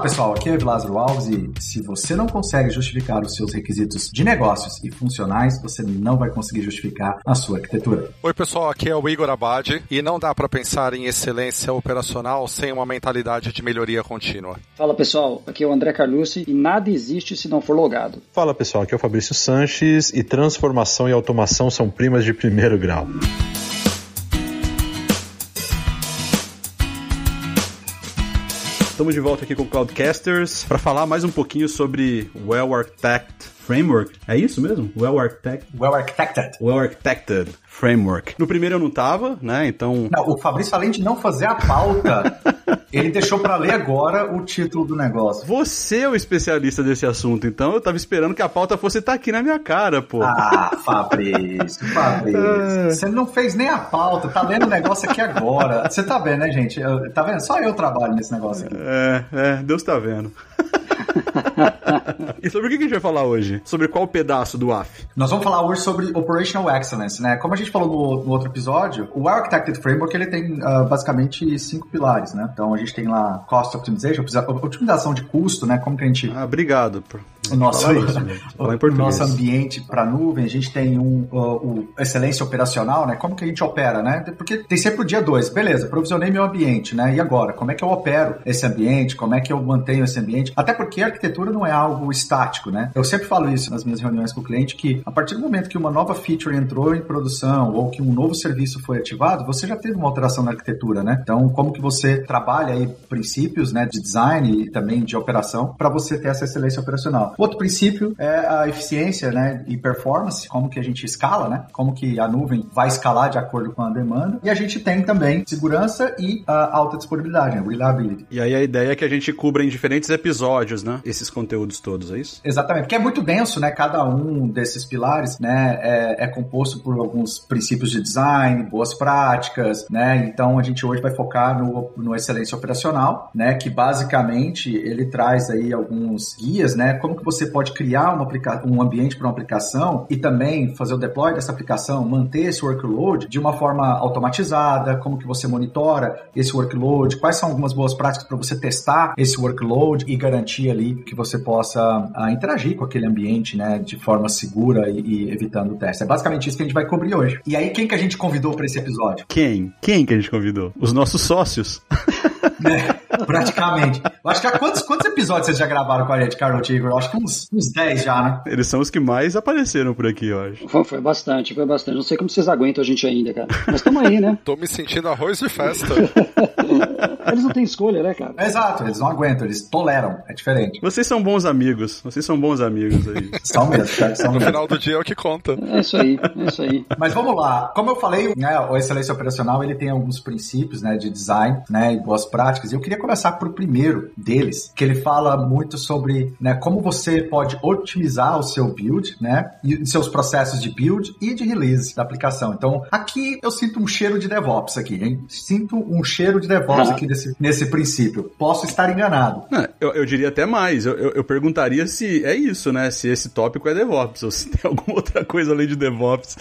Pessoal, aqui é o Lázaro Alves e se você não consegue justificar os seus requisitos de negócios e funcionais, você não vai conseguir justificar a sua arquitetura. Oi pessoal, aqui é o Igor Abad e não dá para pensar em excelência operacional sem uma mentalidade de melhoria contínua. Fala pessoal, aqui é o André Carlucci e nada existe se não for logado. Fala pessoal, aqui é o Fabrício Sanches e transformação e automação são primas de primeiro grau. Estamos de volta aqui com o Cloudcasters para falar mais um pouquinho sobre Well Architect Framework. É isso mesmo? Well Architect? Well Architected. Well Architected Framework. No primeiro eu não tava, né? Então. Não, o Fabrício, além de não fazer a pauta, ele deixou para ler agora o título do negócio. Você é o especialista desse assunto, então eu tava esperando que a pauta fosse estar tá aqui na minha cara, pô. Ah, Fabrício, Fabrício. Você não fez nem a pauta, tá lendo o negócio aqui agora. Você tá vendo, né, gente? Eu, tá vendo? Só eu trabalho nesse negócio aqui. É, é, Deus tá vendo. e sobre o que a gente vai falar hoje? Sobre qual pedaço do AF? Nós vamos falar hoje sobre Operational Excellence, né? Como a gente falou no, no outro episódio, o Well Architected Framework ele tem uh, basicamente cinco pilares, né? Então a gente tem lá Cost Optimization, otimização de custo, né? Como que a gente... Ah, obrigado por o nosso, o, nosso ambiente para nuvem, a gente tem um, uh, o excelência operacional, né? Como que a gente opera, né? Porque tem sempre o dia dois, beleza, provisionei meu ambiente, né? E agora, como é que eu opero esse ambiente? Como é que eu mantenho esse ambiente? Até porque a arquitetura não é algo estático, né? Eu sempre falo isso nas minhas reuniões com o cliente, que a partir do momento que uma nova feature entrou em produção ou que um novo serviço foi ativado, você já teve uma alteração na arquitetura, né? Então, como que você trabalha aí princípios, né, de design e também de operação para você ter essa excelência operacional. Outro princípio é a eficiência, né, e performance, como que a gente escala, né? Como que a nuvem vai escalar de acordo com a demanda. E a gente tem também segurança e a alta disponibilidade, né, reliability. E aí a ideia é que a gente cubra em diferentes episódios, né, esses conteúdos todos, é isso? Exatamente, porque é muito denso, né? Cada um desses pilares, né, é, é composto por alguns princípios de design, boas práticas, né? Então a gente hoje vai focar no, no excelência operacional, né? Que basicamente ele traz aí alguns guias, né? Como que você pode criar uma um ambiente para uma aplicação e também fazer o deploy dessa aplicação, manter esse workload de uma forma automatizada, como que você monitora esse workload, quais são algumas boas práticas para você testar esse workload e garantir ali que você possa uh, interagir com aquele ambiente, né, de forma segura e, e evitando o teste. É basicamente isso que a gente vai cobrir hoje. E aí, quem que a gente convidou para esse episódio? Quem? Quem que a gente convidou? Os nossos sócios. É, praticamente. Eu acho que há quantos, quantos episódios vocês já gravaram com a gente, Carol Tigre? Eu acho que uns, uns 10 já, né? Eles são os que mais apareceram por aqui, eu acho. Foi, foi bastante, foi bastante. Não sei como vocês aguentam a gente ainda, cara. Mas estamos aí, né? Tô me sentindo arroz de festa. eles não têm escolha, né, cara? Exato, eles não aguentam, eles toleram. É diferente. Vocês são bons amigos. Vocês são bons amigos aí. são mesmo, cara, são No mesmo. final do dia é o que conta. É isso aí, é isso aí. Mas vamos lá. Como eu falei, né, o excelência operacional ele tem alguns princípios, né, de design, né, e boas práticas. E eu queria começar por primeiro deles, que ele fala muito sobre, né, como você pode otimizar o seu build, né, e seus processos de build e de release da aplicação. Então, aqui eu sinto um cheiro de DevOps aqui, hein? Sinto um cheiro de DevOps Ah. aqui nesse, nesse princípio. Posso estar enganado. Não, eu, eu diria até mais. Eu, eu, eu perguntaria se é isso, né? Se esse tópico é DevOps ou se tem alguma outra coisa além de DevOps.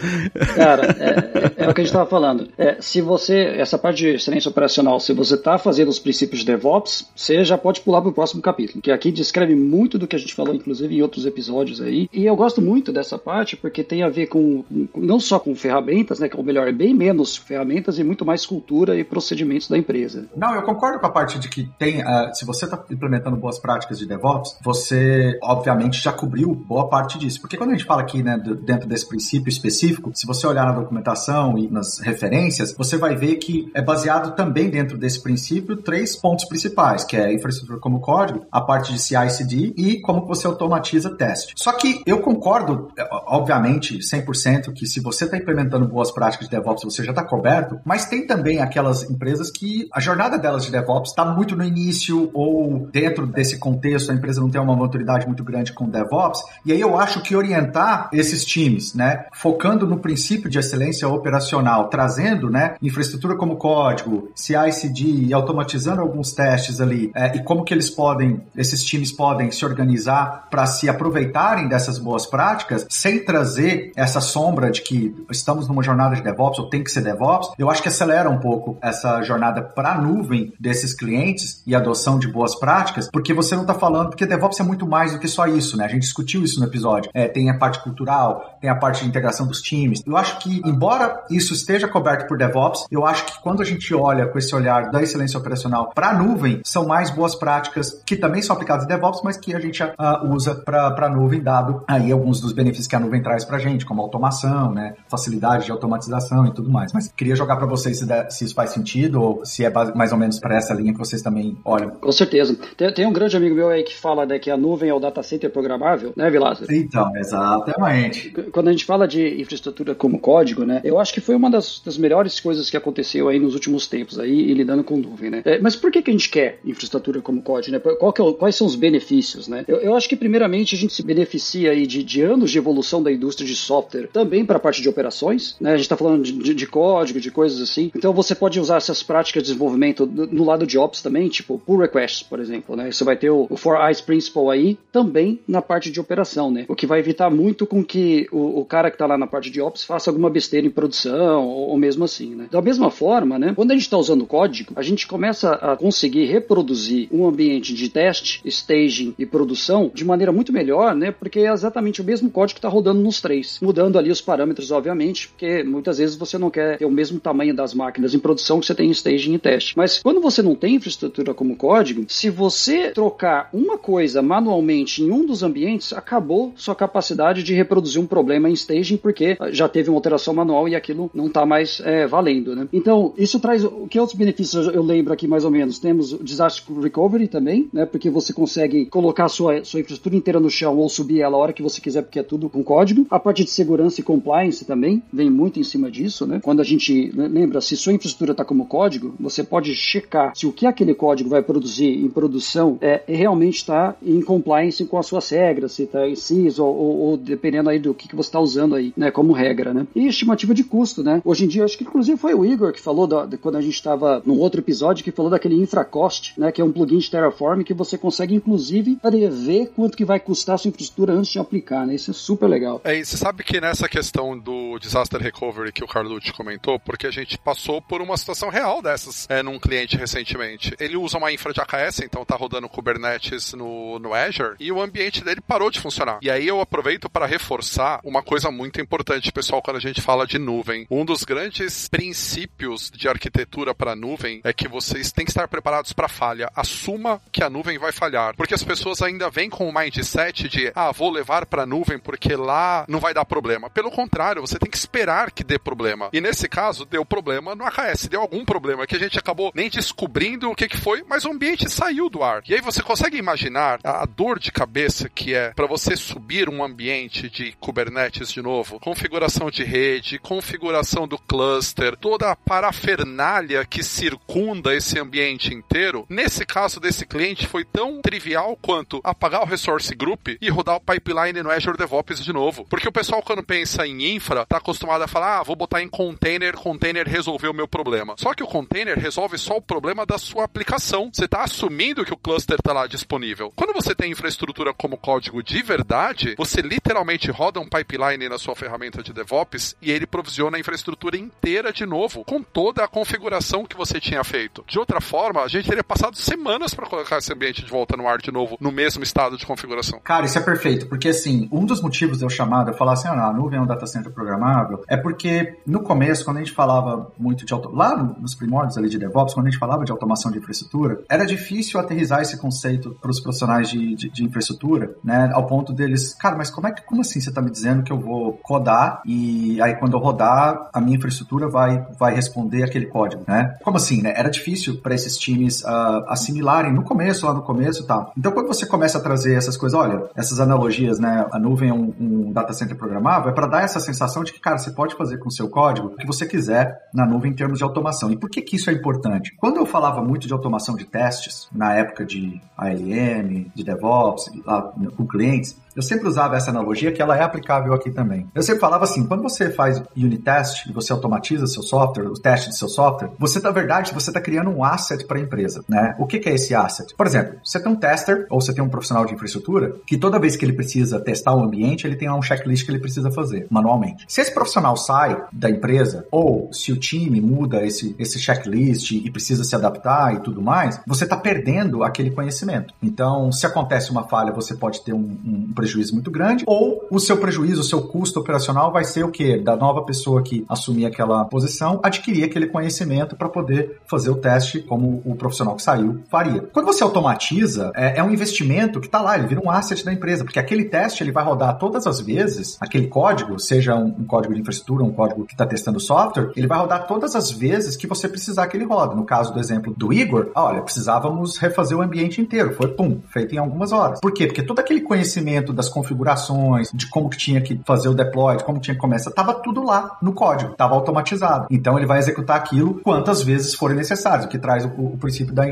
Cara, é, é- é o que a gente estava falando. É, se você, essa parte de excelência operacional, se você está fazendo os princípios de DevOps, você já pode pular para o próximo capítulo, que aqui descreve muito do que a gente falou, inclusive em outros episódios aí. E eu gosto muito dessa parte porque tem a ver com, não só com ferramentas, né? Ou melhor, é bem menos ferramentas e muito mais cultura e procedimentos da empresa. Não, eu concordo com a parte de que tem, ah, se você está implementando boas práticas de DevOps, você obviamente já cobriu boa parte disso. Porque quando a gente fala aqui, né, dentro desse princípio específico, se você olhar na documentação e nas referências, você vai ver que é baseado também dentro desse princípio três pontos principais, que é infraestrutura como código, a parte de CI/CD e como você automatiza teste. Só que eu concordo, é, obviamente, 100% que se você está implementando boas práticas de DevOps, você já está coberto, mas tem também aquelas empresas que a jornada delas de DevOps está muito no início ou dentro desse contexto a empresa não tem uma maturidade muito grande com DevOps, e aí eu acho que orientar esses times, né, focando no princípio de excelência operacional, trazendo, né, infraestrutura como código, CI/CD e automatizando alguns testes ali, é, e como que eles podem, esses times podem se organizar para se aproveitarem dessas boas práticas, sem trazer essa sombra de que estamos numa jornada de DevOps ou tem que ser DevOps, eu acho que acelera um pouco essa jornada para a nuvem desses clientes e adoção de boas práticas, porque você não está falando, porque DevOps é muito mais do que só isso, né? A gente discutiu isso no episódio. É, tem a parte cultural, tem a parte de integração dos times. Eu acho que, embora isso esteja coberto por DevOps, eu acho que quando a gente olha com esse olhar da excelência operacional para nuvem, são mais boas práticas que também são aplicadas em DevOps, mas que a gente uh, usa para a nuvem, dado aí alguns dos benefícios que a nuvem traz para a gente, como automação, né, facilidade de automatização e tudo mais. Mas queria jogar para vocês se, se, isso faz sentido ou se é mais ou menos para essa linha que vocês também olham. Com certeza. Tem, tem, um grande amigo meu aí que fala né, que a nuvem é o data center programável, né, Vilas? Então, exatamente. Quando a gente fala de infraestrutura como código, né, eu acho que foi uma das, das melhores coisas que aconteceu aí nos últimos tempos aí, lidando com nuvem, né? É, mas por que, que a gente quer infraestrutura como código, né? É quais são os benefícios, né? Eu, eu, acho que primeiramente a gente se beneficia aí de, de anos de evolução da indústria de software, também para a parte de operações, né? A gente está falando de, de, de, código, de coisas assim. Então você pode usar essas práticas de desenvolvimento no lado de ops também, tipo pull requests, por exemplo, né? Você vai ter o, o For Eyes Principle aí também na parte de operação, né? O que vai evitar muito com que o, o cara que está lá na parte de ops faça alguma besteira em produção ou, ou mesmo assim, né? Da mesma forma, né? Quando a gente está usando código, a gente começa a conseguir reproduzir um ambiente de teste, staging e produção de maneira muito melhor, né? Porque é exatamente o mesmo código que está rodando nos três, mudando ali os parâmetros, obviamente, porque muitas vezes você não quer ter o mesmo tamanho das máquinas em produção que você tem em staging e teste. Mas quando você não tem infraestrutura como código, se você trocar uma coisa manualmente em um dos ambientes, acabou sua capacidade de reproduzir um problema em staging, porque já teve uma alteração manual e aquilo não está mais é, valendo, né? Então, isso traz o que outros benefícios eu lembro aqui mais ou menos? Temos o disaster recovery também, né? Porque você consegue colocar a sua, sua infraestrutura inteira no chão ou subir ela a hora que você quiser, porque é tudo com código. A parte de segurança e compliance também vem muito em cima disso, né? Quando a gente lembra, se sua infraestrutura está como código, você pode checar se o que aquele código vai produzir em produção é realmente está em compliance com as suas regras, se está em CIS ou, ou, ou, dependendo aí do que, que você está usando aí, né? Como regra, né? E estimativa de custo, né? Hoje em dia, acho que inclusive foi o Igor que falou da, quando a gente estava num outro episódio que falou daquele InfraCost, né? Que é um plugin de Terraform que você consegue, inclusive, prever quanto que vai custar a sua infraestrutura antes de aplicar, né? Isso é super legal. É, e você sabe que nessa questão do disaster recovery que o Carlucci comentou, porque a gente passou por uma situação real dessas é, num cliente recentemente. Ele usa uma infra de AKS, então tá rodando Kubernetes no, no Azure, e o ambiente dele parou de funcionar. E aí eu aproveito para reforçar uma coisa muito importante, pessoal, quando a gente fala de nuvem. Um dos grandes princípios de arquitetura para nuvem é que vocês têm que estar preparados para falha. Assuma que a nuvem vai falhar, porque as pessoas ainda vêm com o mindset de ah, vou levar para nuvem porque lá não vai dar problema. Pelo contrário, você tem que esperar que dê problema. E nesse caso, deu problema no AKS, deu algum problema que a gente acabou nem descobrindo o que, que foi, mas o ambiente saiu do ar. E aí você consegue imaginar a, a dor de cabeça que é para você subir um ambiente de Kubernetes de novo, configuração de rede, configuração do cluster, toda a parafernália que circunda esse ambiente inteiro. Nesse caso desse cliente foi tão trivial quanto apagar o resource group e rodar o pipeline no Azure DevOps de novo. Porque o pessoal quando pensa em infra, tá acostumado a falar: "Ah, vou botar em container, container resolveu o meu problema". Só que o container resolve só o problema da sua aplicação. Você está assumindo que o cluster está lá disponível. Quando você tem infraestrutura como código de verdade, você literalmente roda um pipeline na sua ferramenta de DevOps e ele provisiona a infraestrutura inteira de novo, com toda a configuração que você tinha feito. De outra forma, a gente teria passado semanas para colocar esse ambiente de volta no ar de novo, no mesmo estado de configuração. Cara, isso é perfeito, porque assim, um dos motivos de eu chamar, de eu falar assim, ah, a nuvem é um data center programável, é porque no começo, quando a gente falava muito de auto... lá nos primórdios ali de DevOps, quando a gente falava de automação de infraestrutura, era difícil aterrizar esse conceito para os profissionais de, de, de, infraestrutura, né, ao ponto deles, cara, mas como é que, como assim você está me dizendo que eu vou codar e aí quando eu rodar a minha infraestrutura vai vai responder aquele código, né? Como assim, né? Era difícil para esses times uh, assimilarem no começo, lá no começo tal. Então, quando você começa a trazer essas coisas, olha, essas analogias, né? A nuvem é um, um data center programável, é para dar essa sensação de que, cara, você pode fazer com o seu código o que você quiser na nuvem em termos de automação. E por que, que isso é importante? Quando eu falava muito de automação de testes, na época de ALM, de DevOps, lá, com clientes, eu sempre usava essa analogia que ela é aplicável aqui também. Eu sempre falava assim, quando você faz unit test e você automatiza seu software, o teste do seu software, você na verdade você está criando um asset para a empresa, né? O que, que é esse asset? Por exemplo, você tem um tester ou você tem um profissional de infraestrutura que toda vez que ele precisa testar o ambiente, ele tem um checklist que ele precisa fazer manualmente. Se esse profissional sai da empresa ou se o time muda esse, esse checklist e precisa se adaptar e tudo mais, você está perdendo aquele conhecimento. Então, se acontece uma falha, você pode ter um, um prejuízo muito grande, ou o seu prejuízo, o seu custo operacional vai ser o quê? Da nova pessoa que assumir aquela posição, adquirir aquele conhecimento para poder fazer o teste como o profissional que saiu faria. Quando você automatiza, é, é um investimento que está lá, ele vira um asset da empresa, porque aquele teste ele vai rodar todas as vezes, aquele código, seja um, um código de infraestrutura, um código que está testando o software, ele vai rodar todas as vezes que você precisar que ele roda. No caso do exemplo do Igor, olha, precisávamos refazer o ambiente inteiro, foi pum, feito em algumas horas. Por quê? Porque todo aquele conhecimento das configurações, de como que tinha que fazer o deploy, de como tinha que começar, estava tudo lá no código, estava automatizado. Então ele vai executar aquilo quantas vezes forem necessárias, o que traz o, o princípio da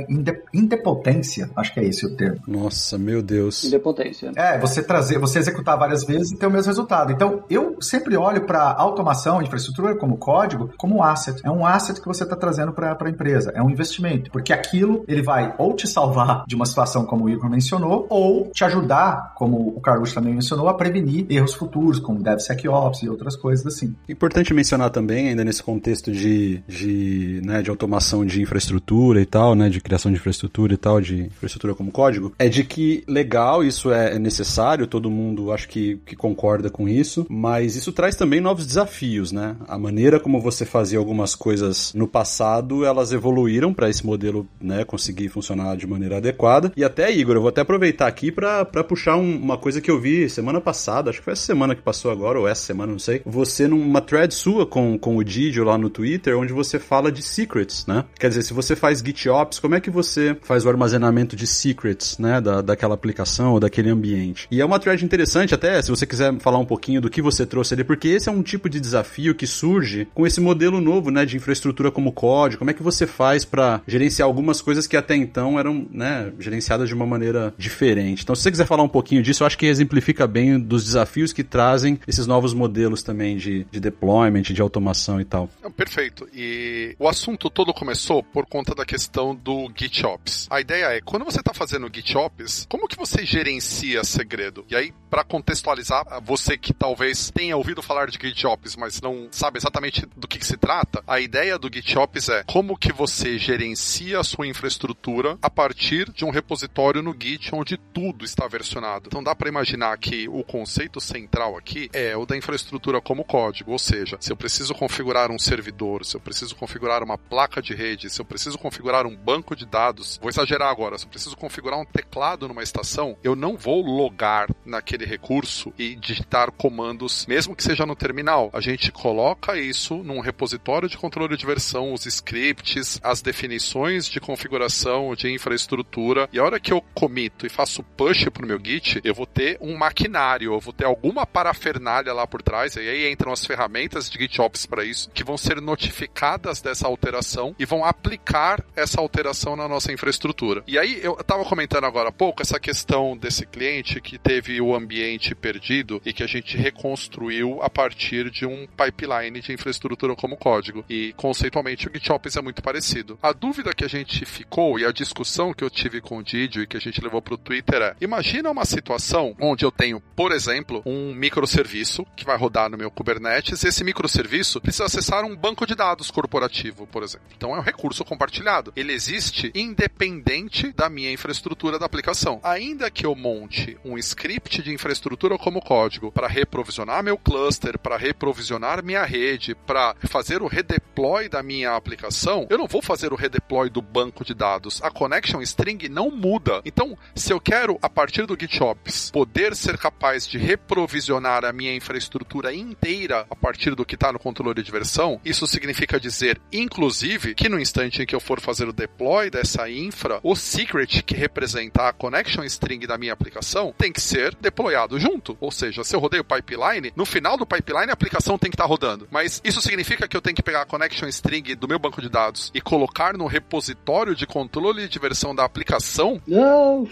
indepotência, acho que é esse o termo. Nossa, meu Deus. Indepotência. É, você trazer, você executar várias vezes e ter o mesmo resultado. Então eu sempre olho para automação, infraestrutura como código, como um asset. É um asset que você está trazendo para a empresa, é um investimento, porque aquilo ele vai ou te salvar de uma situação como o Igor mencionou, ou te ajudar, como o Carlos também mencionou, a prevenir erros futuros, como DevSecOps e outras coisas assim. Importante mencionar também, ainda nesse contexto de, de, né, de automação de infraestrutura e tal, né, de criação de infraestrutura e tal, de infraestrutura como código, é de que legal, isso é necessário, todo mundo acho que, que concorda com isso, mas isso traz também novos desafios, né? A maneira como você fazia algumas coisas no passado, elas evoluíram para esse modelo, né, conseguir funcionar de maneira adequada. E até, Igor, eu vou até aproveitar aqui para puxar um, uma coisa que eu vi semana passada, acho que foi essa semana que passou agora, ou essa semana, não sei. Você numa thread sua com, com o Didio lá no Twitter, onde você fala de secrets, né? Quer dizer, se você faz GitOps, como é que você faz o armazenamento de secrets, né? Da, daquela aplicação ou daquele ambiente. E é uma thread interessante, até se você quiser falar um pouquinho do que você trouxe ali, porque esse é um tipo de desafio que surge com esse modelo novo, né? De infraestrutura como código. Como é que você faz para gerenciar algumas coisas que até então eram, né? Gerenciadas de uma maneira diferente. Então, se você quiser falar um pouquinho disso, eu acho que exemplifica bem dos desafios que trazem esses novos modelos também de, de deployment, de automação e tal. Perfeito. E o assunto todo começou por conta da questão do GitOps. A ideia é, quando você está fazendo GitOps, como que você gerencia segredo? E aí, para contextualizar, você que talvez tenha ouvido falar de GitOps, mas não sabe exatamente do que, que se trata, a ideia do GitOps é como que você gerencia a sua infraestrutura a partir de um repositório no Git onde tudo está versionado. Então dá para imaginar que o conceito central aqui é o da infraestrutura como código, ou seja, se eu preciso configurar um servidor, se eu preciso configurar uma placa de rede, se eu preciso configurar um banco de dados, vou exagerar agora, se eu preciso configurar um teclado numa estação, eu não vou logar naquele recurso e digitar comandos, mesmo que seja no terminal. A gente coloca isso num repositório de controle de versão, os scripts, as definições de configuração de infraestrutura, e a hora que eu comito e faço push pro meu Git, eu vou ter um maquinário, eu vou ter alguma parafernália lá por trás, e aí entram as ferramentas de GitOps para isso, que vão ser notificadas dessa alteração e vão aplicar essa alteração na nossa infraestrutura. E aí eu estava comentando agora há pouco essa questão desse cliente que teve o ambiente perdido e que a gente reconstruiu a partir de um pipeline de infraestrutura como código. E conceitualmente o GitOps é muito parecido. A dúvida que a gente ficou e a discussão que eu tive com o Didio e que a gente levou para o Twitter é: imagina uma situação onde eu tenho, por exemplo, um microserviço que vai rodar no meu Kubernetes. Esse microserviço precisa acessar um banco de dados corporativo, por exemplo. Então é um recurso compartilhado. Ele existe independente da minha infraestrutura da aplicação. Ainda que eu monte um script de infraestrutura como código para reprovisionar meu cluster, para reprovisionar minha rede, para fazer o redeploy da minha aplicação, eu não vou fazer o redeploy do banco de dados. A connection string não muda. Então, se eu quero a partir do GitOps poder ser capaz de reprovisionar a minha infraestrutura inteira a partir do que está no controle de versão, isso significa dizer, inclusive, que no instante em que eu for fazer o deploy dessa infra, o secret que representa a connection string da minha aplicação tem que ser deployado junto. Ou seja, se eu rodei o pipeline, no final do pipeline a aplicação tem que estar tá rodando. Mas isso significa que eu tenho que pegar a connection string do meu banco de dados e colocar no repositório de controle de versão da aplicação? Não,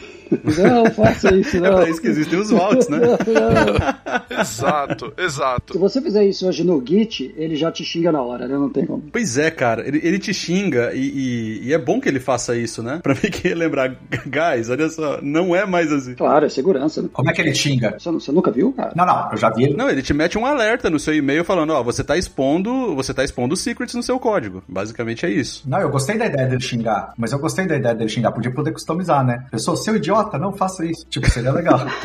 não faça isso. Não. É pra isso que existem os vaults, né? exato, exato. Se você fizer isso hoje no Git, ele já te xinga na hora, né? Não tem como. Pois é, cara. Ele, ele te xinga e, e, e, é bom que ele faça isso, né? Pra mim que lembrar, guys, olha só, não é mais assim. Claro, é segurança. Né? Como é que ele xinga? Você, você, nunca viu, cara? Não, não, eu já vi ele. Não, ele te mete um alerta no seu e-mail falando, ó, você tá expondo, você tá expondo secrets no seu código. Basicamente é isso. Não, eu gostei da ideia dele xingar, mas eu gostei da ideia dele xingar. Podia poder customizar, né? Pessoa, seu idiota, não faça isso. Tipo, seria legal.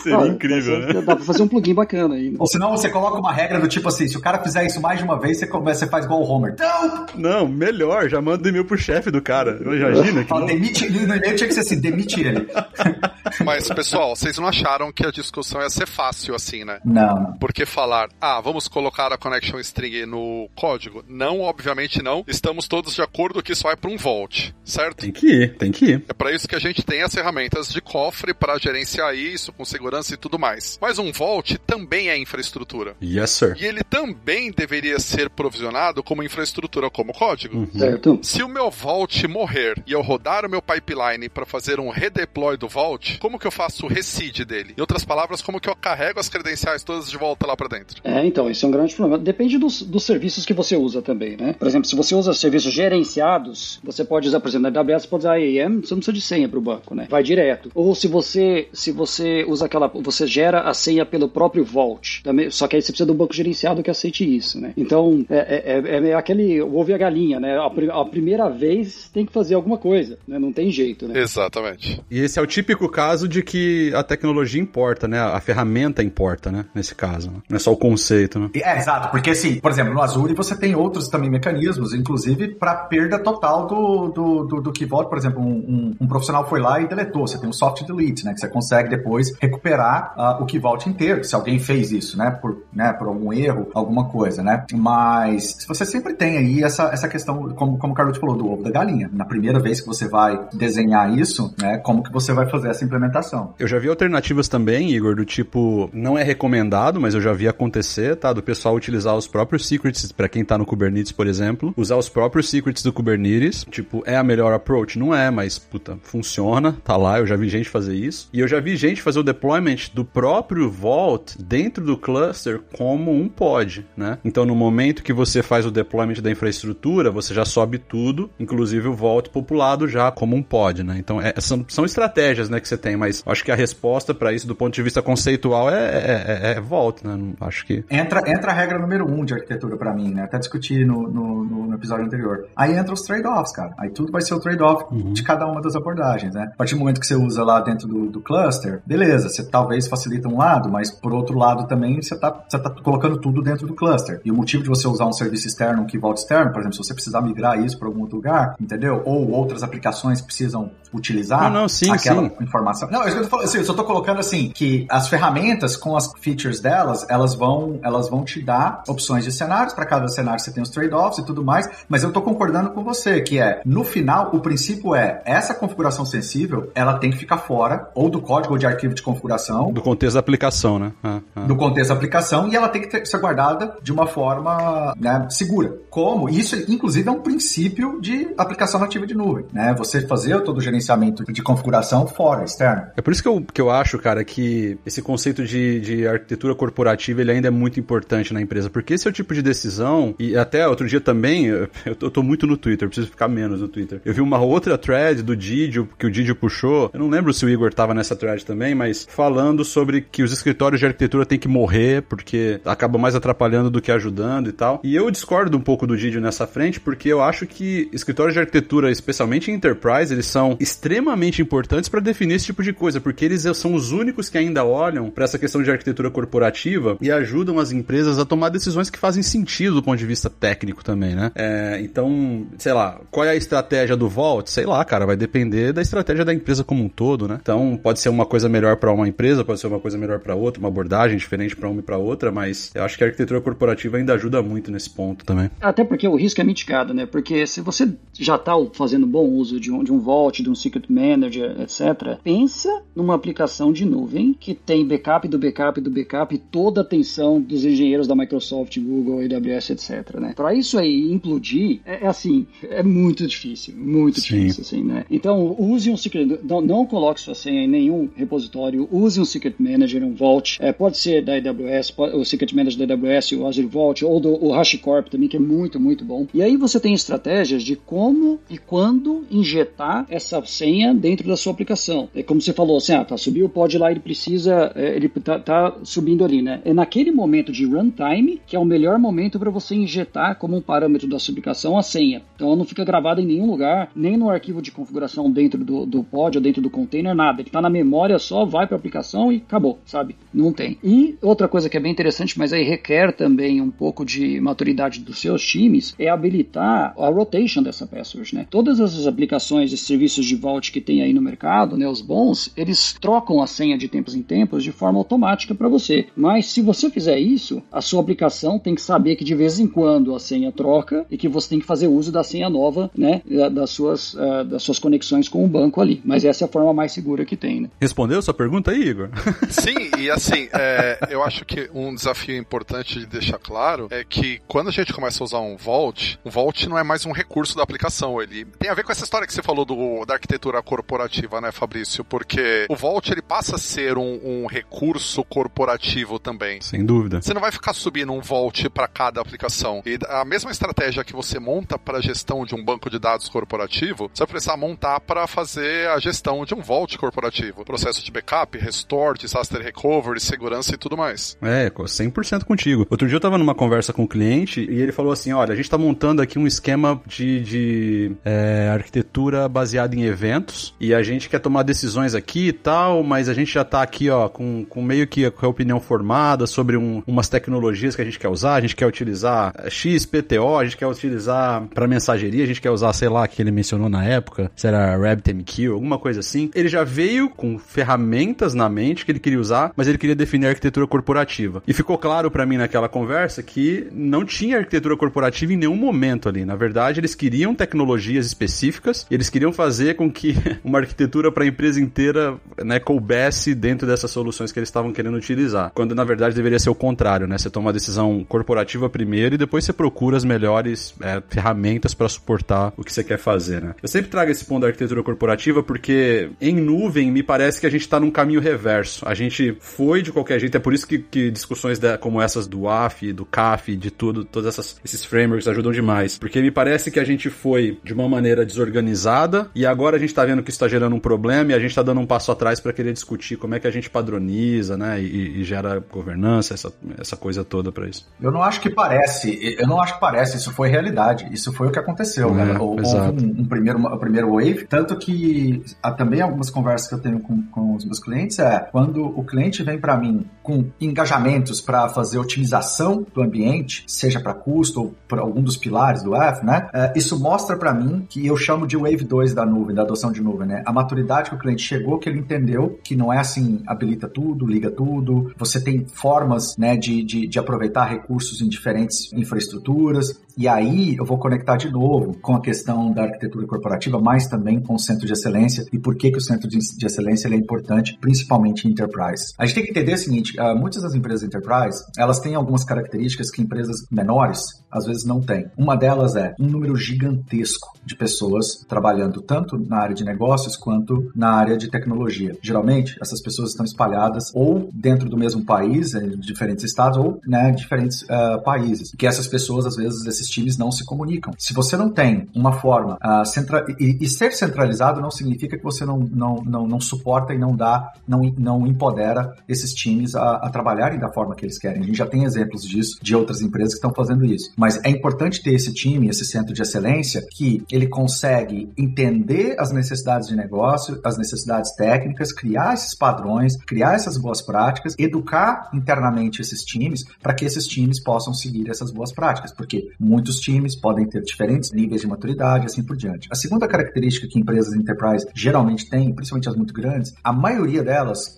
Seria ah, incrível, né? Dá pra fazer um plugin bacana aí. Né? Ou senão você coloca uma regra do tipo assim, se o cara fizer isso mais de uma vez, você, você faz igual o Homer. Não! Não, melhor, já manda e-mail pro chefe do cara. Imagina. Que demite, no e-mail tinha que ser assim, demite ele. Mas, pessoal, vocês não acharam que a discussão ia ser fácil assim, né? Não. Porque falar, ah, vamos colocar a connection string no código? Não, obviamente não. Estamos todos de acordo que isso vai para um vault, certo? Tem que ir, tem que ir. É para isso que a gente tem as ferramentas de cofre para gerenciar isso com segurança e tudo mais. Mas um vault também é infraestrutura. Yes, sir. E ele também deveria ser provisionado como infraestrutura, como código. Uhum. Certo. Se o meu vault morrer e eu rodar o meu pipeline para fazer um redeploy do vault, como que eu faço o reseed dele? Em outras palavras, como que eu carrego as credenciais todas de volta lá para dentro? É, então, isso é um grande problema. Depende dos, dos serviços que você usa também, né? Por exemplo, se você usa serviços gerenciados, você pode usar, por exemplo, na AWS, você pode usar IAM, você não precisa de senha para o banco, né? Vai direto. Ou se você, se você usa aquela, você gera a senha pelo próprio Vault, também, só que aí você precisa de um banco gerenciado que aceite isso, né? Então, é, é, é, é aquele ovo e a galinha, né? A, a, primeira vez tem que fazer alguma coisa, né? Não tem jeito, né? Exatamente. E esse é o típico caso de que a tecnologia importa, né? A ferramenta importa, né? Nesse caso. Né? Não é só o conceito, né? É, exato. Porque, assim, por exemplo, no Azure você tem outros também mecanismos, inclusive para perda total do, do, do, do que volta. Por exemplo, um, um, um, profissional foi lá e deletou. Você tem um soft delete, né? Que você consegue depois recuperar uh, o que volta inteiro, se alguém fez isso, né? Por, né? por algum erro, alguma coisa, né? Mas você sempre tem aí essa, essa questão, como, como o Carlos falou, do ovo da galinha. Na primeira vez que você vai desenhar isso, né? Como que você vai fazer essa implementação? Eu já vi alternativas também, Igor, do tipo, não é recomendado, mas eu já vi acontecer, tá? Do pessoal utilizar os próprios secrets, para quem tá no Kubernetes, por exemplo, usar os próprios secrets do Kubernetes, tipo, é a melhor approach? Não é, mas, puta, funciona, tá lá, eu já vi gente fazer isso. E eu já vi gente fazer o deployment do próprio Vault dentro do cluster como um pod, né? Então, no momento que você faz o deployment da infraestrutura, você já sobe tudo, inclusive o Vault populado já como um pod, né? Então, é, são, são estratégias, né, que você tem, mas acho que a resposta para isso, do ponto de vista conceitual, é, é, é, é Vault, né? Acho que... Entra, entra a regra número um de arquitetura para mim, né? Até discuti no, no, no, episódio anterior. Aí entra os trade-offs, cara. Aí tudo vai ser o trade-off uhum. de cada uma das abordagens, né? A partir do momento que você usa lá dentro do, do cluster, beleza, você talvez facilita um lado, mas por outro lado também você tá, você tá colocando tudo dentro do cluster. E o motivo de você usar um serviço externo, um vault externo, por exemplo, se você precisar migrar isso para algum outro lugar, entendeu? Ou outras aplicações precisam utilizar não, não, sim, aquela sim. informação. Não, é isso que eu tô falando, assim, eu só tô colocando assim, que as ferramentas com as features delas, elas vão, elas vão te dar opções de cenários, para cada cenário você tem os trade-offs e tudo mais, mas eu tô concordando com você, que é, no final, o princípio é, essa configuração sensível, ela tem que ficar fora, ou do código ou de arquivo de configuração. Do contexto da aplicação, né? Ah, ah. Do contexto da aplicação, e ela tem que ter, ser guardada de uma forma né, segura. Como? Isso, inclusive, é um princípio de aplicação nativa de nuvem, né? Você fazer todo o gerenciamento de configuração fora, externo. É por isso que eu, que eu acho, cara, que esse conceito de, de arquitetura corporativa, ele ainda é muito importante na empresa, porque esse é o tipo de decisão, e até outro dia também, eu, eu tô muito no Twitter, preciso ficar menos no Twitter. Eu vi uma outra thread do Didio, que o Didio puxou, eu não lembro se o Igor tava nessa thread também, mas falando sobre que os escritórios de arquitetura têm que morrer, porque acaba mais atrapalhando do que ajudando e tal. E eu discordo um pouco do Didio nessa frente, porque eu acho que escritórios de arquitetura, especialmente em enterprise, eles são extremamente importantes para definir esse tipo de coisa, porque eles são os únicos que ainda olham para essa questão de arquitetura corporativa e ajudam as empresas a tomar decisões que fazem sentido do ponto de vista técnico também, né? É, então, sei lá, qual é a estratégia do Vault? Sei lá, cara, vai depender da estratégia da empresa como um todo, né? Então, pode ser uma coisa melhor para uma empresa, pode ser uma coisa melhor para outra, uma abordagem diferente para uma e para outra, mas eu acho que a arquitetura corporativa ainda ajuda muito nesse ponto também. Até porque o risco é mitigado, né? Porque se você já está fazendo bom uso de um, de um Vault, de um Secret Manager, etc., pensa numa aplicação de nuvem que tem backup do backup do backup, toda a atenção dos engenheiros da Microsoft, Google, AWS, etc. Né? Para isso aí implodir, é, é, assim, é muito difícil, muito Sim. difícil, assim, né? Então use um Secret, não, não coloque sua senha em nenhum repositório, use um Secret Manager, um Vault, é, pode ser da AWS, o Secret Manager da AWS, o Azure Vault, ou do o HashiCorp também, que é muito, muito bom. E aí você tem estratégias de como e quando injetar essa senha dentro da sua aplicação. É como você falou, assim, ah, tá, subiu o pod lá, ele precisa, é, ele tá, tá, subindo ali, né? É naquele momento de runtime que é o melhor momento para você injetar como um parâmetro da sua aplicação a senha. Então ela não fica gravada em nenhum lugar, nem no arquivo de configuração dentro do, do pod ou dentro do container, nada. Ele tá na memória só, vai para a aplicação e acabou, sabe? Não tem. E outra coisa que é bem interessante, mas aí requer também um pouco de maturidade dos seus times, é habilitar a rotation dessa password, né? Todas as aplicações e serviços de vault que tem aí no mercado, né, os bons, eles trocam a senha de tempos em tempos de forma automática para você. Mas se você fizer isso, a sua aplicação tem que saber que de vez em quando a senha troca e que você tem que fazer uso da senha nova, né, das suas, uh, das suas conexões com o banco ali. Mas essa é a forma mais segura que tem, né? Respondeu sua pergunta aí, Igor? Sim, e assim, é, eu acho que um desafio importante de deixar claro é que quando a gente começa a usar um Vault, o Vault não é mais um recurso da aplicação, ele tem a ver com essa história que você falou do, da arquitetura corporativa, né, Fabrício? Porque o Vault ele passa a ser um, um recurso corporativo também. Sem dúvida. Você não vai ficar subindo um Vault para cada aplicação. E a mesma estratégia que você monta para a gestão de um banco de dados corporativo, você vai precisar montar para fazer a gestão de um Vault corporativo. Processo de backup, restore, disaster recovery, segurança e tudo mais. É, 100% contigo. Outro dia eu tava numa conversa com um cliente e ele falou assim: olha, a gente tá montando aqui um esquema de, de é, arquitetura baseada em eventos e a gente quer tomar decisões aqui e tal, mas a gente já tá aqui, ó, com, com meio que a opinião formada sobre um, umas tecnologias que a gente quer usar. A gente quer utilizar XPTO, a gente quer utilizar para mensageria, a gente quer usar, sei lá, que ele mencionou na época, se era RabbitMQ, alguma coisa assim. Ele já veio com ferramentas na mente que ele queria usar, mas ele queria definir a arquitetura corporativa. E ficou claro para mim naquela conversa que não tinha arquitetura corporativa em nenhum momento ali. Na verdade, eles queriam tecnologias específicas, eles queriam fazer com que uma arquitetura para a empresa inteira né, coubesse dentro dessas soluções que eles estavam querendo utilizar. Quando na verdade deveria ser o contrário, né? Você toma uma decisão corporativa primeiro e depois você procura as melhores é, ferramentas para suportar o que você quer fazer, né? Eu sempre trago esse ponto da arquitetura corporativa porque em nuvem me parece que a gente está num caminho reverso. A gente foi de qualquer jeito, é por isso que, que discussões como essas do AF, do CAF, de tudo, todos essas, esses frameworks ajudam demais. Porque me parece que a gente foi de uma maneira desorganizada e agora a gente está vendo que está gerando um problema e a gente está dando um passo atrás para querer discutir como é que a gente padroniza, né, e, e gera governança, essa, essa coisa toda para isso. Eu não acho que parece, eu não acho que parece, isso foi realidade, isso foi o que aconteceu, é, né? Houve um, um, primeiro, um primeiro wave, tanto que há também algumas conversas que eu tenho com, com os meus clientes é quando o cliente vem para mim com engajamentos para fazer otimização do ambiente, seja para custo ou por algum dos pilares do F, né? É, isso mostra para mim que eu chamo de Wave 2 da nuvem, da adoção de nuvem, né? A maturidade que o cliente chegou, que ele entendeu que não é assim, habilita tudo, liga tudo, você tem formas, né, de, de, de aproveitar recursos em diferentes infraestruturas, e aí eu vou conectar de novo com a questão da arquitetura corporativa, mas também com o centro de excelência e por que, que o centro de, de excelência é importante, principalmente em enterprise. A gente tem que entender o seguinte, uh, muitas das empresas enterprise, elas têm algumas características que empresas menores às vezes não têm. Uma delas é um número gigantesco de pessoas trabalhando tanto na área de negócios quanto na área de tecnologia. Geralmente, essas pessoas estão espalhadas ou dentro do mesmo país, em diferentes estados, ou né, diferentes uh, países. Que essas pessoas, às vezes, esses times não se comunicam. Se você não tem uma forma uh, centra e, e, ser centralizado não significa que você não, não, não, não suporta e não dá, não, não empodera esses times a, a trabalharem da forma que eles querem. A gente já tem exemplos disso de outras empresas que estão fazendo isso. Mas é importante ter esse time, esse centro de excelência, que ele consegue entender as necessidades de negócio, as necessidades técnicas, criar esses padrões, criar essas boas práticas, educar internamente esses times para que esses times possam seguir essas boas práticas, porque muitos times podem ter diferentes níveis de maturidade, assim por diante. A segunda característica que empresas enterprise geralmente têm, principalmente as muito grandes, a maioria maioria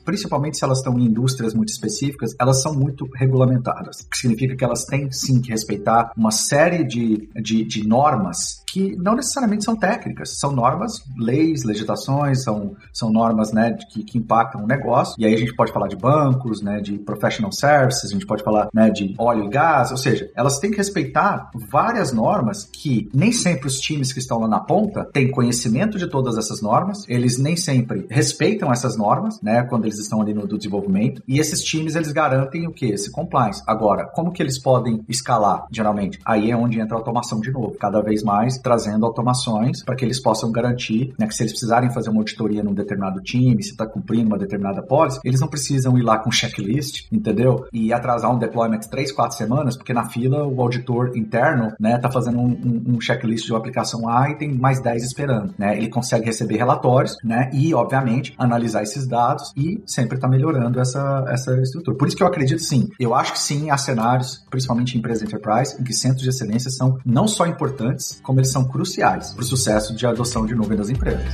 principalmente se elas estão em indústrias muito específicas, elas são muito regulamentadas. O que significa que elas têm sim que respeitar uma série de, de, de normas que não necessariamente são técnicas, são normas, leis, legislações, são, são normas né, que, que impactam o negócio. E aí a gente pode falar de bancos, né, de professional services, a gente pode falar né, de óleo e gás, ou seja, elas têm que respeitar várias normas que nem sempre os times que estão lá na ponta têm conhecimento de todas essas normas, eles nem sempre respeitam essas normas, né, quando eles estão ali no do desenvolvimento, e esses times eles garantem o que? Esse compliance. Agora, como que eles podem escalar, geralmente? Aí é onde entra a automação de novo, cada vez mais trazendo automações para que eles possam garantir né, que se eles precisarem fazer uma auditoria num determinado time, se está cumprindo uma determinada policy, eles não precisam ir lá com checklist, entendeu? E atrasar um deployment três, quatro semanas, porque na fila o auditor interno né, tá fazendo um, um, um checklist de uma aplicação A e tem mais 10 esperando. Né? Ele consegue receber relatórios né, e, obviamente, analisar esses dados e sempre está melhorando essa, essa estrutura. Por isso que eu acredito sim. Eu acho que sim, há cenários, principalmente em empresas enterprise, em que centros de excelência são não só importantes, como eles são cruciais para o sucesso de adoção de nuvem das empresas.